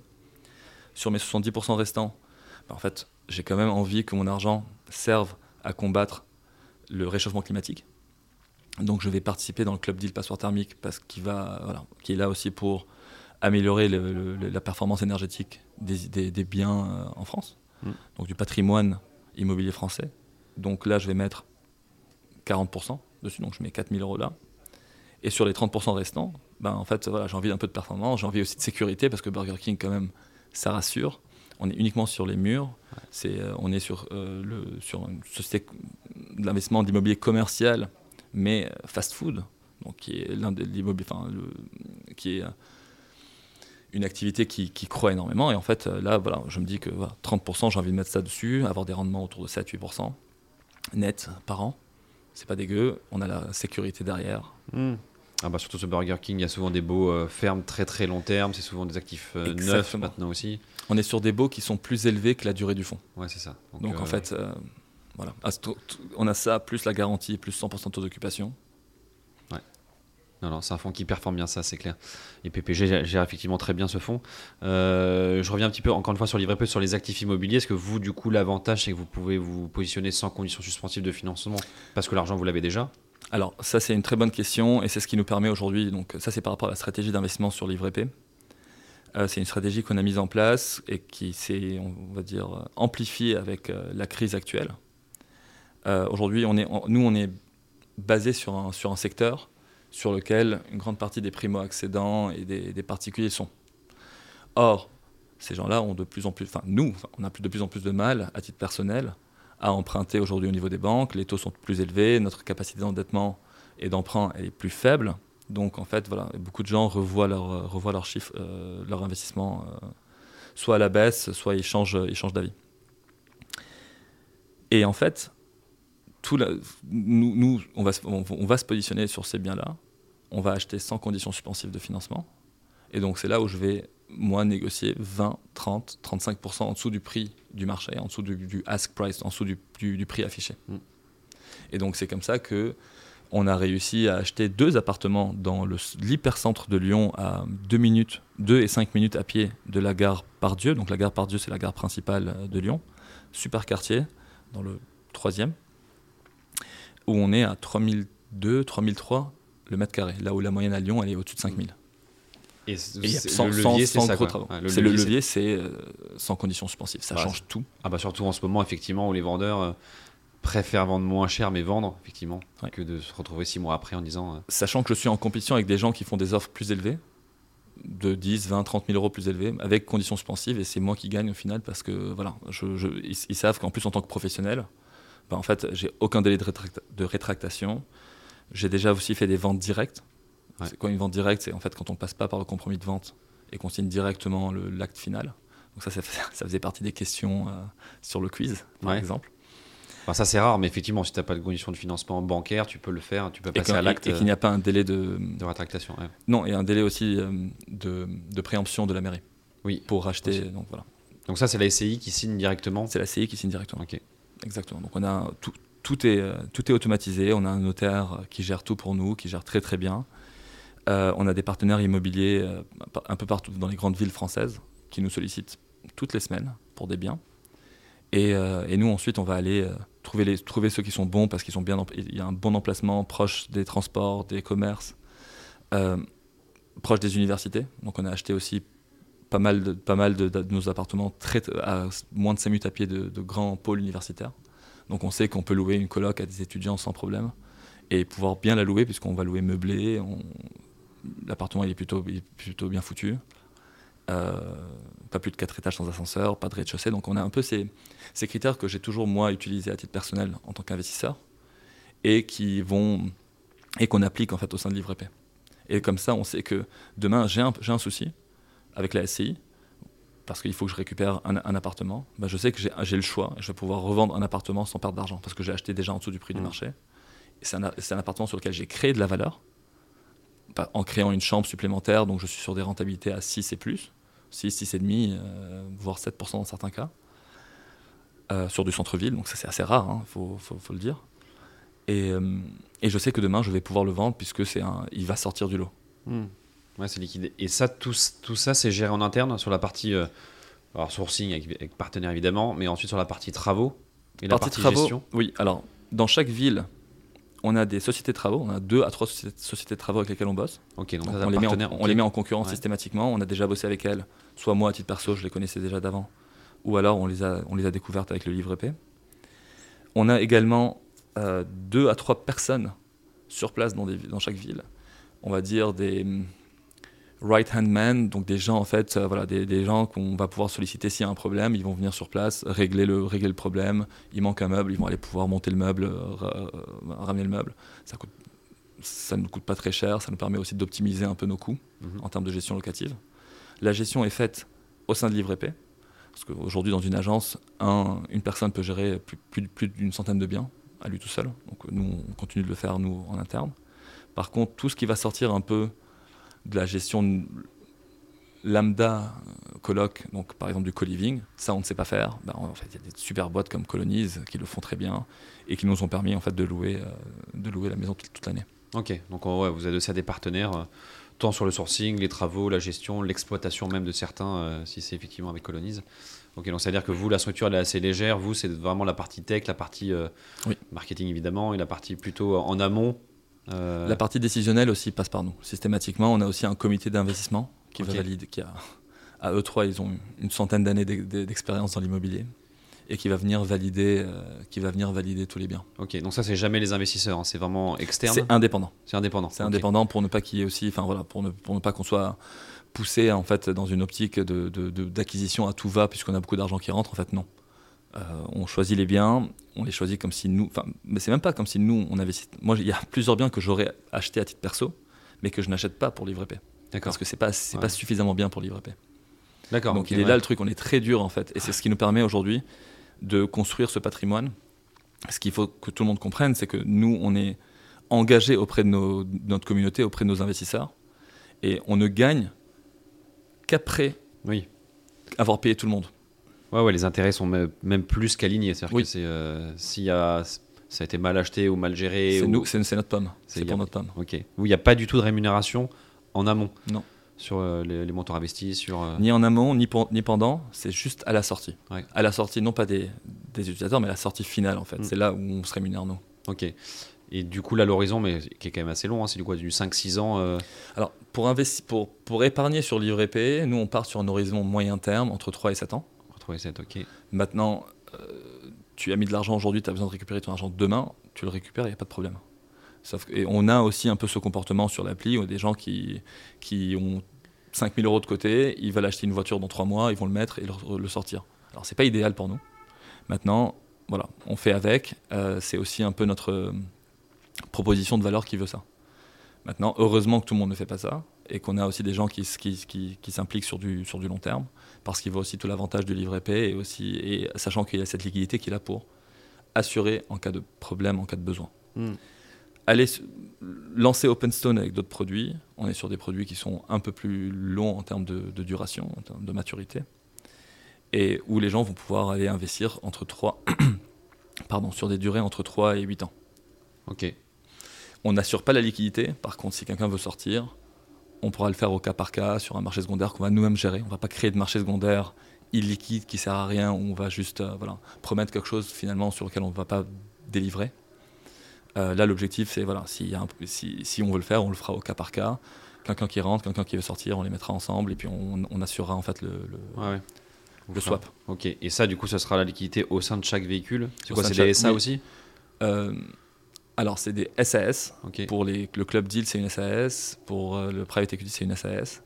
Sur mes 70% restants, ben, en fait, j'ai quand même envie que mon argent serve à combattre le réchauffement climatique. Donc je vais participer dans le club deal passeport thermique parce qu'il va, voilà, qui est là aussi pour améliorer le- le- la performance énergétique des, des- des biens euh, en France, Mm. donc du patrimoine immobilier français. Donc là, je vais mettre 40% dessus, donc je mets 4000 euros là. Et sur les 30% restants, ben, en fait, voilà, j'ai envie d'un peu de performance, j'ai envie aussi de sécurité parce que Burger King, quand même, ça rassure. On est uniquement sur les murs. C'est, euh, on est sur, euh, le, sur une société d'investissement d'immobilier commercial, mais euh, fast-food, donc qui est l'un des l'immobilier, enfin, le- qui est une activité qui, qui croît énormément. Et en fait, là, voilà, je me dis que voilà, 30%, j'ai envie de mettre ça dessus, avoir des rendements autour de 7-8% net par an. C'est pas dégueu. On a la sécurité derrière. Ah bah surtout ce Burger King, il y a souvent des beaux euh, fermes très très long terme, c'est souvent des actifs euh, neufs maintenant aussi. On est sur des baux qui sont plus élevés que la durée du fonds. Ouais, c'est ça. Donc, en euh, fait, voilà. Ah, on a ça, plus la garantie, plus 100% de taux d'occupation. Non, non, c'est un fonds qui performe bien, ça, c'est clair. Et PPG gère, effectivement très bien ce fonds. Euh, je reviens un petit peu, encore une fois, sur livre peu sur les actifs immobiliers. Est-ce que vous, du coup, l'avantage, c'est que vous pouvez vous positionner sans conditions suspensives de financement parce que l'argent, vous l'avez déjà? Alors, ça, c'est une très bonne question et c'est ce qui nous permet aujourd'hui. Donc, ça, c'est par rapport à la stratégie d'investissement sur livre épais. Euh, c'est une stratégie qu'on a mise en place et qui s'est, on va dire, amplifiée avec euh, la crise actuelle. Aujourd'hui, on est, nous, on est basé sur un, sur un secteur sur lequel une grande partie des primo-accédants et des, particuliers sont. Or, ces gens-là ont de plus en plus, enfin nous, on a de plus en plus de mal, à titre personnel, à emprunter aujourd'hui au niveau des banques. Les taux sont plus élevés, notre capacité d'endettement et d'emprunt est plus faible. Donc en fait, voilà, beaucoup de gens revoient leur, euh, revoient chiffre, euh, leur investissement, euh, soit à la baisse, soit ils changent, ils changent d'avis. Et en fait, tout la- nous, nous, on, va, se- on, on va se positionner sur ces biens-là. On va acheter sans condition suspensive de financement. Et donc c'est là où je vais, moi, négocier 20, 30, 35% en dessous du prix du marché, en dessous du, du ask price, en dessous du, du- du prix affiché. Mm. Et donc c'est comme ça que on a réussi à acheter deux appartements dans l'hypercentre de Lyon à 2 minutes, 2 et 5 minutes à pied de la gare Pardieu. Donc la gare Pardieu, c'est la gare principale euh, de Lyon. Super quartier, dans le troisième, où on est à 3002, 3003 le mètre carré. Là où la moyenne à Lyon, elle est au-dessus de 5000. Et, sans, le levier, c'est gros travaux. Le c'est le levier, c'est- euh, sans conditions suspensives. Ça Ouais, change tout. Ah bah surtout en ce moment, effectivement, où les vendeurs euh, préfèrent vendre moins cher, mais vendre, effectivement, Ouais. que de se retrouver six mois après en disant. euh, Sachant que je suis en compétition avec des gens qui font des offres plus élevées, de 10, 20, 30 000 euros plus élevées, avec conditions suspensives, et c'est moi qui gagne au final parce que voilà, je, je- ils, ils savent qu'en plus en tant que professionnel, bah, en fait, j'ai aucun délai de, rétracta- de rétractation. J'ai déjà aussi fait des ventes directes. Ouais. C'est quoi une vente directe? C'est en fait quand on passe pas par le compromis de vente et qu'on signe directement l'acte final. Donc ça, ça, faisait partie des questions euh, sur le quiz, par Ouais. exemple. Enfin, ça c'est rare, mais effectivement, si tu n'as pas de conditions de financement bancaire, tu peux le faire, tu peux passer à l'acte et- qu'il n'y a pas un délai de, de rétractation. ouais. Non, et un délai aussi euh, de, de préemption de la mairie Oui. pour racheter. Aussi. Donc voilà, Donc ça, c'est la SCI qui signe directement? c'est la CI qui signe directement. Ok. Exactement. Donc on a tout, est euh, tout est automatisé. On a un notaire euh, qui gère tout pour nous, qui gère très très bien. Euh, on a des partenaires immobiliers un peu partout dans les grandes villes françaises qui nous sollicitent toutes les semaines pour des biens. Et, nous ensuite on va aller trouver les trouver ceux qui sont bons parce qu'ils sont bien. Il y a un bon emplacement proche des transports, des commerces, proche des universités. Donc on a acheté aussi pas mal de, pas mal de, nos appartements très, à moins de 5 minutes à pied de, grands pôles universitaires. Donc on sait qu'on peut louer une coloc à des étudiants sans problème et pouvoir bien la louer puisqu'on va louer meublé. L'appartement il est plutôt, est plutôt bien foutu. Euh, pas plus de 4 étages sans ascenseur, pas de rez-de-chaussée. Donc on a un peu ces, ces critères que j'ai toujours moi utilisés à titre personnel en tant qu'investisseur et qui vont et qu'on applique en fait au sein de Livre. Et comme ça, on sait que demain j'ai un, j'ai un souci avec la SCI parce qu'il faut que je récupère un, un appartement. Bah, je sais que j'ai le choix. Je vais pouvoir revendre un appartement sans perdre d'argent parce que j'ai acheté déjà en dessous du prix du Mhm. marché. C'est un, appartement sur lequel j'ai créé de la valeur en créant une chambre supplémentaire. Donc je suis sur des rentabilités à 6 et plus, 6, 6,5, euh, voire 7% dans certains cas, euh, sur du centre-ville. Donc ça c'est assez rare, il faut, faut- faut le dire. Et, euh, et je sais que demain je vais pouvoir le vendre puisque un, il va sortir du lot. Hmm. Ouais, c'est liquide. Et ça, tout, tout ça, c'est géré en interne sur la partie euh, alors sourcing avec, avec partenaire évidemment, mais ensuite sur la partie travaux et la partie travaux, gestion. Oui, alors dans chaque ville, on a des sociétés de travaux, on a deux à trois sociétés, sociétés de travaux avec lesquelles on bosse. Ok, donc, Donc, on, les met en, on les met en concurrence Ouais. systématiquement. On a déjà bossé avec elles, soit moi à titre perso, je les connaissais déjà d'avant, ou alors on les a, on les a découvertes avec le livre épais. On a également euh, deux à trois personnes sur place dans, des, dans chaque ville. On va dire des hum, right-hand men, donc des gens en fait, euh, voilà, des, des gens qu'on va pouvoir solliciter s'il y a un problème. Ils vont venir sur place, régler le, régler le problème. Il manque un meuble, ils vont aller pouvoir monter le meuble, euh, euh, ramener le meuble. Ça coûte ça ne nous coûte pas très cher, ça nous permet aussi d'optimiser un peu nos coûts Mhm. en termes de gestion locative. La gestion est faite au sein de Livre Épais, parce qu'aujourd'hui dans une agence, un- une personne peut gérer plus, plus- plus d'une centaine de biens à lui tout seul. Donc nous, on continue de le faire nous en interne. Par contre, tout ce qui va sortir un peu de la gestion lambda euh, coloc, donc par exemple du co-living, ça on ne sait pas faire. Ben, en fait, il y a des super boîtes comme Colonies qui le font très bien et qui nous ont permis en fait de louer, euh, de louer la maison toute, toute l'année. Ok, donc ouais, vous adossez à des partenaires, euh, tant sur le sourcing, les travaux, la gestion, l'exploitation même de certains, euh, si c'est effectivement avec Colonize. Ok, donc c'est-à-dire que vous, la structure elle est assez légère, vous, c'est vraiment la partie tech, la partie Oui. marketing évidemment, et la partie plutôt en amont. Euh, La partie décisionnelle aussi passe par nous. Systématiquement, on a aussi un comité d'investissement qui Ok. va valider, qui a, à eux trois, ils ont une centaine d'années d'e- d'e- d'expérience dans l'immobilier. et qui va venir valider, euh, qui va venir valider tous les biens. Ok, donc ça c'est jamais les investisseurs, hein, c'est vraiment externe. C'est indépendant. C'est indépendant. C'est indépendant pour ne pas qu'il y ait aussi, enfin voilà, pour ne, pour ne pas qu'on soit poussé en fait dans une optique de, de- de- d'acquisition à tout va puisqu'on a beaucoup d'argent qui rentre. En fait, non. Euh, on choisit les biens, on les choisit comme si nous, enfin, mais c'est même pas comme si nous on investit. Moi, il y a plusieurs biens que j'aurais achetés à titre perso, mais que je n'achète pas pour livrer P. D'accord. Parce que c'est pas, c'est Ouais. pas suffisamment bien pour livrer P. D'accord. Donc il est ouais. là le truc, on est très dur en fait. Et c'est ce qui nous permet aujourd'hui de construire ce patrimoine. Ce qu'il faut que tout le monde comprenne, c'est que nous, on est engagé auprès de, nos- de notre communauté, auprès de nos investisseurs. Et on ne gagne qu'après Oui. avoir payé tout le monde. Ouais, ouais, les intérêts sont même- plus qu'alignés. C'est-à-dire Oui. que c'est, euh, s'il y a, ça a été mal acheté ou mal géré. C'est ou- nous, c'est c'est notre pomme. C'est- a- pour notre pomme. Ok. Où il n'y a pas du tout de rémunération en amont. Non. Sur euh, les, les montants investis, sur. euh, Ni en amont, ni, pour- ni pendant, c'est juste à la sortie. Ouais. À la sortie, non pas des, des utilisateurs, mais à la sortie finale en fait. Mm. C'est là où on se rémunère nous. Ok. Et du coup, là, l'horizon, mais qui est quand même assez long, hein, c'est du quoi Du 5-6 ans euh, Alors, pour, investi- pour, pour épargner sur livret P, nous on part sur un horizon moyen terme, entre 3 et 7 ans. Ok. Maintenant, euh, tu as mis de l'argent aujourd'hui, tu as besoin de récupérer ton argent demain, tu le récupères, il n'y a pas de problème. Sauf que, et on a aussi un peu ce comportement sur l'appli, où des gens qui, qui ont 5000 euros de côté, ils veulent acheter une voiture dans 3 mois, ils vont le mettre et le, le sortir. Alors c'est pas idéal pour nous. Maintenant, voilà, on fait avec, euh, c'est aussi un peu notre euh, proposition de valeur qui veut ça. Maintenant, heureusement que tout le monde ne fait pas ça, et qu'on a aussi des gens qui, s- qui, qui, qui s'impliquent sur du, sur du long terme, parce qu'il voit aussi tout l'avantage du livret P, et, aussi, et sachant qu'il y a cette liquidité qu'il a pour assurer en cas de problème, en cas de besoin. Hmm. Aller lancer OpenStone avec d'autres produits, on est sur des produits qui sont un peu plus longs en termes de, de duration, en termes de maturité, et où les gens vont pouvoir aller investir entre 3, pardon, sur des durées entre 3 et 8 ans. Ok. On n'assure pas la liquidité. Par contre, si quelqu'un veut sortir, on pourra le faire au cas par cas sur un marché secondaire qu'on va nous-mêmes gérer. On ne va pas créer de marché secondaire illiquide qui sert à rien. où On va juste euh, voilà, promettre quelque chose finalement sur lequel on ne va pas délivrer. Euh, là, l'objectif, c'est voilà, un- si, si on veut le faire, on le fera au cas par cas. Quelqu'un qui rentre, quelqu'un qui veut sortir, on les mettra ensemble et puis on, on assurera en fait le, le- Ouais, ouais. le swap. Ok. Et ça, du coup, ce sera la liquidité au sein de chaque véhicule? C'est quoi C'est de des SA aussi? Euh, alors, c'est des SAS. Pour les, le club deal, c'est une SAS. Pour euh, le private equity, c'est une SAS.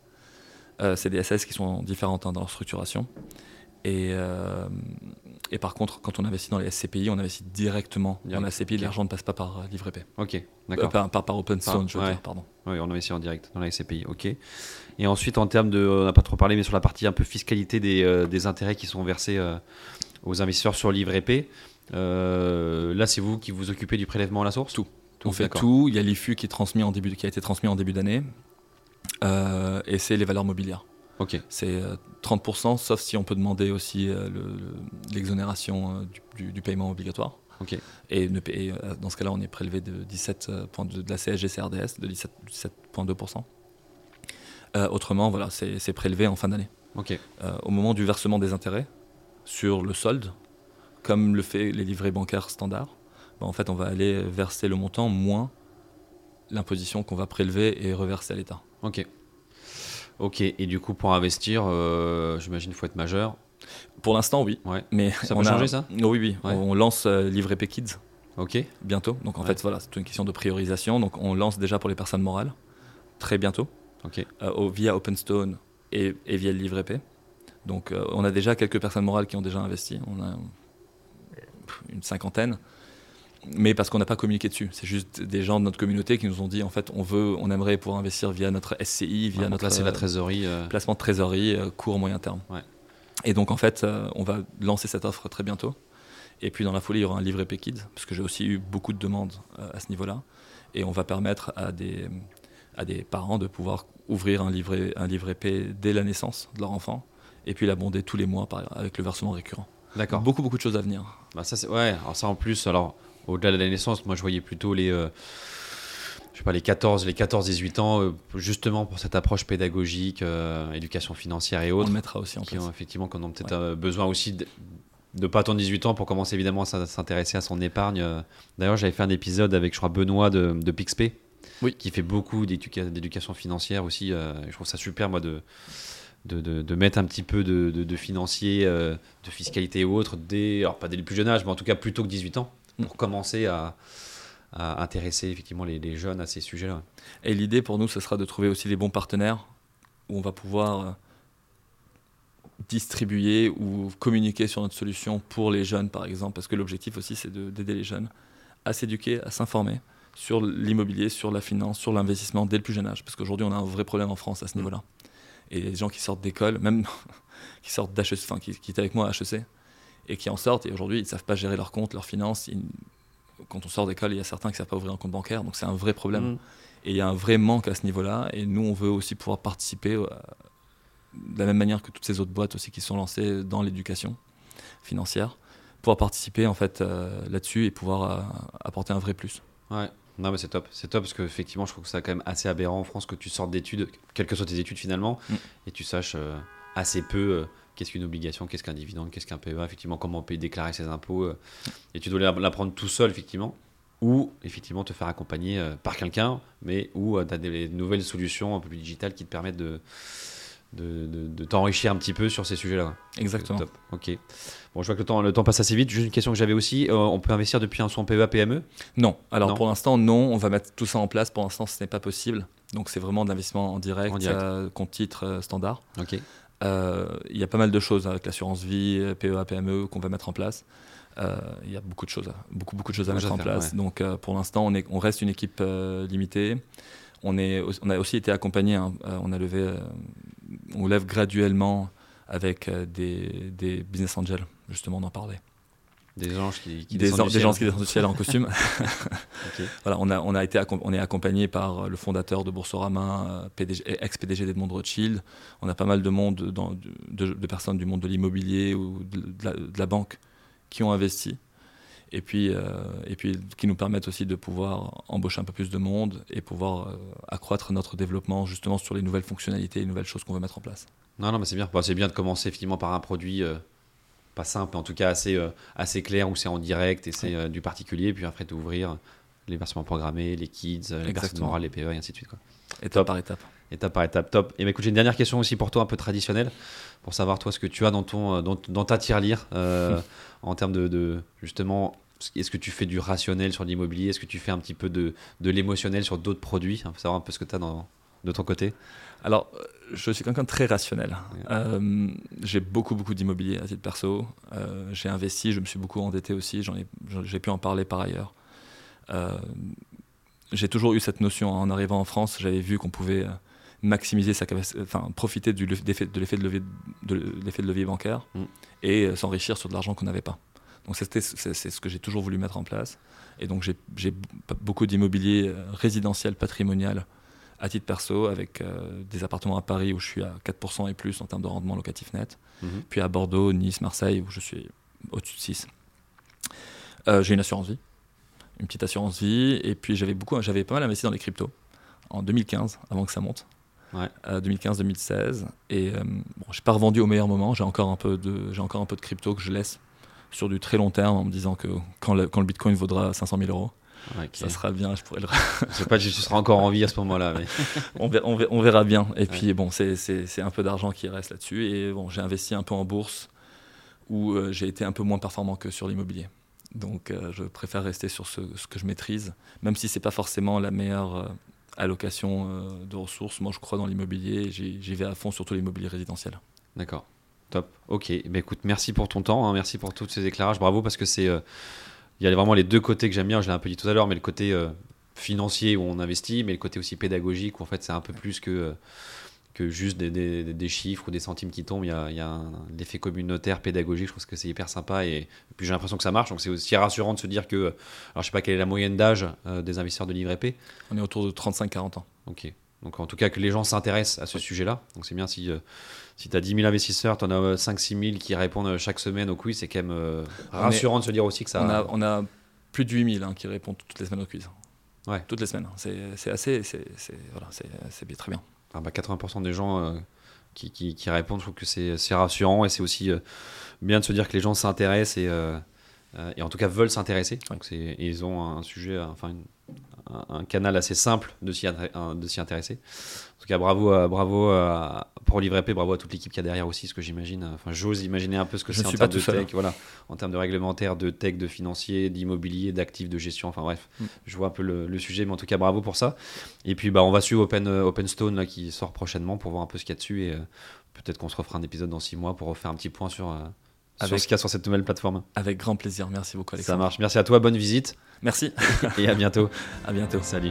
Euh, c'est des SAS qui sont différentes hein, dans leur structuration. Et, euh, et par contre, quand on investit dans les SCPI, on investit directement dans la SCPI. L'argent ne passe pas par livret. Ok. D'accord. par, par, par OpenStone, je veux ouais. dire, pardon. Oui, on investit en direct dans la SCPI, ok. Et ensuite, en termes de, on n'a pas trop parlé, mais sur la partie un peu fiscalité des, des intérêts qui sont versés aux investisseurs sur livret P, là, c'est vous qui vous occupez du prélèvement à la source Tout. on fait tout. Il y a l'IFU qui, est transmis en début, qui a été transmis en début d'année. Euh, et c'est les valeurs mobilières. Ok, C'est euh, 30%, sauf si on peut demander aussi euh, le- le- l'exonération euh, du, du- du paiement obligatoire. ok. Et, ne paie- et, euh, dans ce cas-là, on est prélevé de 17 euh, points de, de la CSG CRDS, de 17 17,2%. Euh, autrement, voilà, c'est prélevé en fin d'année. Ok, Euh, au moment du versement des intérêts sur le solde, comme le fait les livrets bancaires standards, ben, en fait, on va aller verser le montant moins l'imposition qu'on va prélever et reverser à l'État. ok. Ok, et du coup, pour investir, euh, j'imagine qu'il faut être majeur. Pour l'instant, oui. Ouais. Mais Ça on peut a- changer, ça? Oh Oui, oui. Ouais. On lance euh, Livret P Kids Ok, bientôt. Donc en Ouais. fait, voilà, c'est une question de priorisation. Donc on lance déjà pour les personnes morales très bientôt ok. euh, via OpenStone et, et via le Livret P. Donc euh, on a déjà quelques personnes morales qui ont déjà investi. On a une cinquantaine. Mais parce qu'on n'a pas communiqué dessus. C'est juste des gens de notre communauté qui nous ont dit en fait, on veut, on aimerait pouvoir investir via notre SCI, via notre la euh, trésorerie. euh, placement de trésorerie euh, court moyen terme. Ouais. Et donc en fait, on va lancer cette offre très bientôt. Et puis dans la foulée, il y aura un livret Kids, parce que j'ai aussi eu beaucoup de demandes à ce niveau-là. Et on va permettre à des, à des parents de pouvoir ouvrir un livret, un livret P dès la naissance de leur enfant, et puis l'abonder tous les mois par- avec le versement récurrent. D'accord. Beaucoup, beaucoup de choses à venir. Bah, ça, c'est- ouais, alors ça en plus, alors au-delà de la naissance, moi je voyais plutôt les, euh, je sais pas, les 14, les 14-18 ans, euh, justement pour cette approche pédagogique, euh, éducation financière et On autres, le mettra aussi en qui place. ont effectivement qui en ont peut-être Ouais. besoin aussi de ne pas attendre 18 ans pour commencer évidemment à s'in- s'intéresser à son épargne. D'ailleurs, j'avais fait un épisode avec, je crois, Benoît de, de PixP, Oui. qui fait beaucoup d'éduca- d'éducation financière aussi. je trouve ça super, moi, de de, de- de mettre un petit peu de, de- de financier, euh, de fiscalité ou autre, dès, alors pas dès le plus jeune âge, mais en tout cas plutôt que 18 ans, pour commencer à, à intéresser effectivement les, les jeunes à ces sujets-là. Et l'idée pour nous, ce sera de trouver aussi les bons partenaires où on va pouvoir euh, distribuer ou communiquer sur notre solution pour les jeunes, par exemple. Parce que l'objectif aussi, c'est de- d'aider les jeunes à s'éduquer, à s'informer sur l'immobilier, sur la finance, sur l'investissement dès le plus jeune âge. Parce qu'aujourd'hui, on a un vrai problème en France à ce niveau-là. Et les gens qui sortent d'école, même qui sortent d'HEC, enfin, qui, qui étaient avec moi à HEC, et qui en sortent, et aujourd'hui, ils ne savent pas gérer leurs comptes, leurs finances. Ils- quand on sort d'école, il y a certains qui ne savent pas ouvrir un compte bancaire, donc c'est un vrai problème. Mm. Et il y a un vrai manque à ce niveau-là. Et nous, on veut aussi pouvoir participer euh, de la même manière que toutes ces autres boîtes aussi qui sont lancées dans l'éducation financière, pouvoir participer en fait euh, là-dessus et pouvoir euh, apporter un vrai plus. Ouais. Non mais c'est top, c'est top parce qu'effectivement je trouve que c'est quand même assez aberrant en France que tu sortes d'études, quelles que soient tes études finalement, Mm. et tu saches euh, assez peu euh, qu'est-ce qu'une obligation, qu'est-ce qu'un dividende, qu'est-ce qu'un PEA, effectivement comment on peut déclarer ses impôts, euh, et tu dois l'apprendre tout seul effectivement, ou effectivement te faire accompagner par quelqu'un, mais où tu as des nouvelles solutions un peu plus digitales qui te permettent de, de, de- de t'enrichir un petit peu sur ces sujets-là. Exactement. Top. Ok. Bon, je vois que le temps, le temps passe assez vite. Juste une question que j'avais aussi. euh, on peut investir depuis un son PEA PME Non. Alors Non. pour l'instant, non. On va mettre tout ça en place. Pour l'instant, ce n'est pas possible. Donc c'est vraiment de l'investissement en direct, En direct. euh, compte titre euh, standard. Ok. Il y a pas mal de choses avec l'assurance vie, PEA, PME qu'on va mettre en place. Il y a beaucoup de choses, à- beaucoup beaucoup de choses à mettre à en place. ouais. Donc pour l'instant, on, est- on reste une équipe limitée. On, est, au- on a aussi été accompagné. hein, euh, on a levé, euh, on lève graduellement avec euh, des, des business angels. Justement, on en parlait. Des anges qui, qui Des, descendent an- du des ciel. gens qui descendent du ciel en costume. Voilà, on, a, on, a été on est accompagné par le fondateur de Boursorama, PDG ex-PDG d'Edmond Rothschild. On a pas mal de monde, dans- de, de personnes du monde de l'immobilier ou de, de la, de la banque qui ont investi. Et puis, euh, et puis qui nous permettent aussi de pouvoir embaucher un peu plus de monde et pouvoir euh, accroître notre développement justement sur les nouvelles fonctionnalités, les nouvelles choses qu'on veut mettre en place. Non, non, mais c'est bien. C'est bien de commencer effectivement par un produit euh, pas simple, mais en tout cas assez, assez clair où c'est en direct et c'est du particulier. Puis après, d'ouvrir les versements programmés, les kids, les morales, les PE, et ainsi de suite. Quoi. Étape Top. par étape. Étape par étape, top. Et ben écoute, j'ai une dernière question aussi pour toi, un peu traditionnelle, pour savoir toi ce que tu as dans, ton, euh, dans, dans ta tirelire euh, en termes de, de, justement. Est-ce que tu fais du rationnel sur l'immobilier? Est-ce que tu fais un petit peu de, de l'émotionnel sur d'autres produits? Il faut savoir un peu ce que tu as dans, de ton côté. Alors, euh, je suis quelqu'un de très rationnel. Euh, j'ai beaucoup, beaucoup d'immobilier à titre perso. Euh, j'ai investi, je me suis beaucoup endetté aussi. J'en ai, j'ai pu en parler par ailleurs. Euh, j'ai toujours eu cette notion. hein. En arrivant en France, j'avais vu qu'on pouvait maximiser sa capacité, enfin, profiter du, de l'effet de levier, de l'effet de levier bancaire Mm. et euh, s'enrichir sur de l'argent qu'on n'avait pas. Donc, c'était, c'est, c'est ce que j'ai toujours voulu mettre en place. Et donc, j'ai, beaucoup d'immobilier euh, résidentiel, patrimonial à titre perso, avec euh, des appartements à Paris où je suis à 4% et plus en termes de rendement locatif net, Mhm. puis à Bordeaux, Nice, Marseille où je suis au-dessus de 6. Euh, j'ai une assurance vie, une petite assurance vie, et puis j'avais beaucoup, j'avais pas mal investi dans les cryptos en 2015, avant que ça monte. Ouais. Euh, 2015-2016 et euh, bon, j'ai pas revendu au meilleur moment j'ai encore un peu de encore un peu de crypto que je laisse sur du très long terme en me disant que quand le, quand le bitcoin vaudra 500 000 euros ça sera bien je pourrais le Je sais pas si tu seras encore en vie à ce moment-là. Mais... on verra, on verra- on verra bien. Et puis bon, c'est- un peu d'argent qui reste là-dessus. Et bon, j'ai investi un peu en bourse où euh, j'ai été un peu moins performant que sur l'immobilier. Donc je préfère rester sur ce, ce que je maîtrise, même si c'est pas forcément la meilleure allocation euh, de ressources. Moi, je crois dans l'immobilier. J'y vais à fond, surtout l'immobilier résidentiel. D'accord. Top. Ok. Ben, écoute, merci pour ton temps. hein. Merci pour tous ces éclairages. Bravo parce que c'est. euh, Il y a vraiment les deux côtés que j'aime bien. Je l'ai un peu dit tout à l'heure, mais le côté euh, financier où on investit, mais le côté aussi pédagogique où en fait c'est un peu plus que. Que juste des, des- des chiffres ou des centimes qui tombent, il y a, il y a un, l'effet communautaire pédagogique, je trouve que c'est hyper sympa et, puis j'ai l'impression que ça marche, donc c'est aussi rassurant de se dire que, alors je sais pas quelle est la moyenne d'âge euh, des investisseurs de livre épais, On est autour de 35-40 ans. Ok. Donc en tout cas que les gens s'intéressent à ce sujet-là. Donc c'est bien si, euh, si tu as 10 000 investisseurs, tu en as 5-6 000 qui répondent euh, chaque semaine au quiz, c'est quand même euh, rassurant de se dire aussi que ça... On, a, on a plus de 8000 hein, qui répondent toutes les semaines au quiz. Ouais. Toutes les semaines. C'est c'est assez. C'est c'est- voilà, très bien. Ah bah, 80% des gens euh, qui, qui- qui répondent, je trouve que c'est rassurant et c'est aussi euh, bien de se dire que les gens s'intéressent et, euh, et en tout cas veulent s'intéresser. Et ils ont un sujet, enfin une- un- un canal assez simple de s'y intéresser. En tout cas, bravo, à- bravo à- pour Livre bravo à toute l'équipe qui a derrière aussi, ce que j'imagine. Enfin, j'ose imaginer un peu ce que c'est en termes de seul. tech, voilà, en termes de réglementaire, de tech, de financier, d'immobilier, d'actifs, de gestion. Enfin bref, Mm. je vois un peu le, le sujet, mais en tout cas, bravo pour ça. Et puis, bah, on va suivre Open, euh, Openstone là, qui sort prochainement pour voir un peu ce qu'il y a dessus et euh, peut-être qu'on se refera un épisode dans six mois pour refaire un petit point sur, euh, sur Avec- ce qu'il y a sur cette nouvelle plateforme. Avec grand plaisir. Merci beaucoup, Ça Alexandre. marche. Merci à toi, bonne visite Merci. et à bientôt. À bientôt. Salut.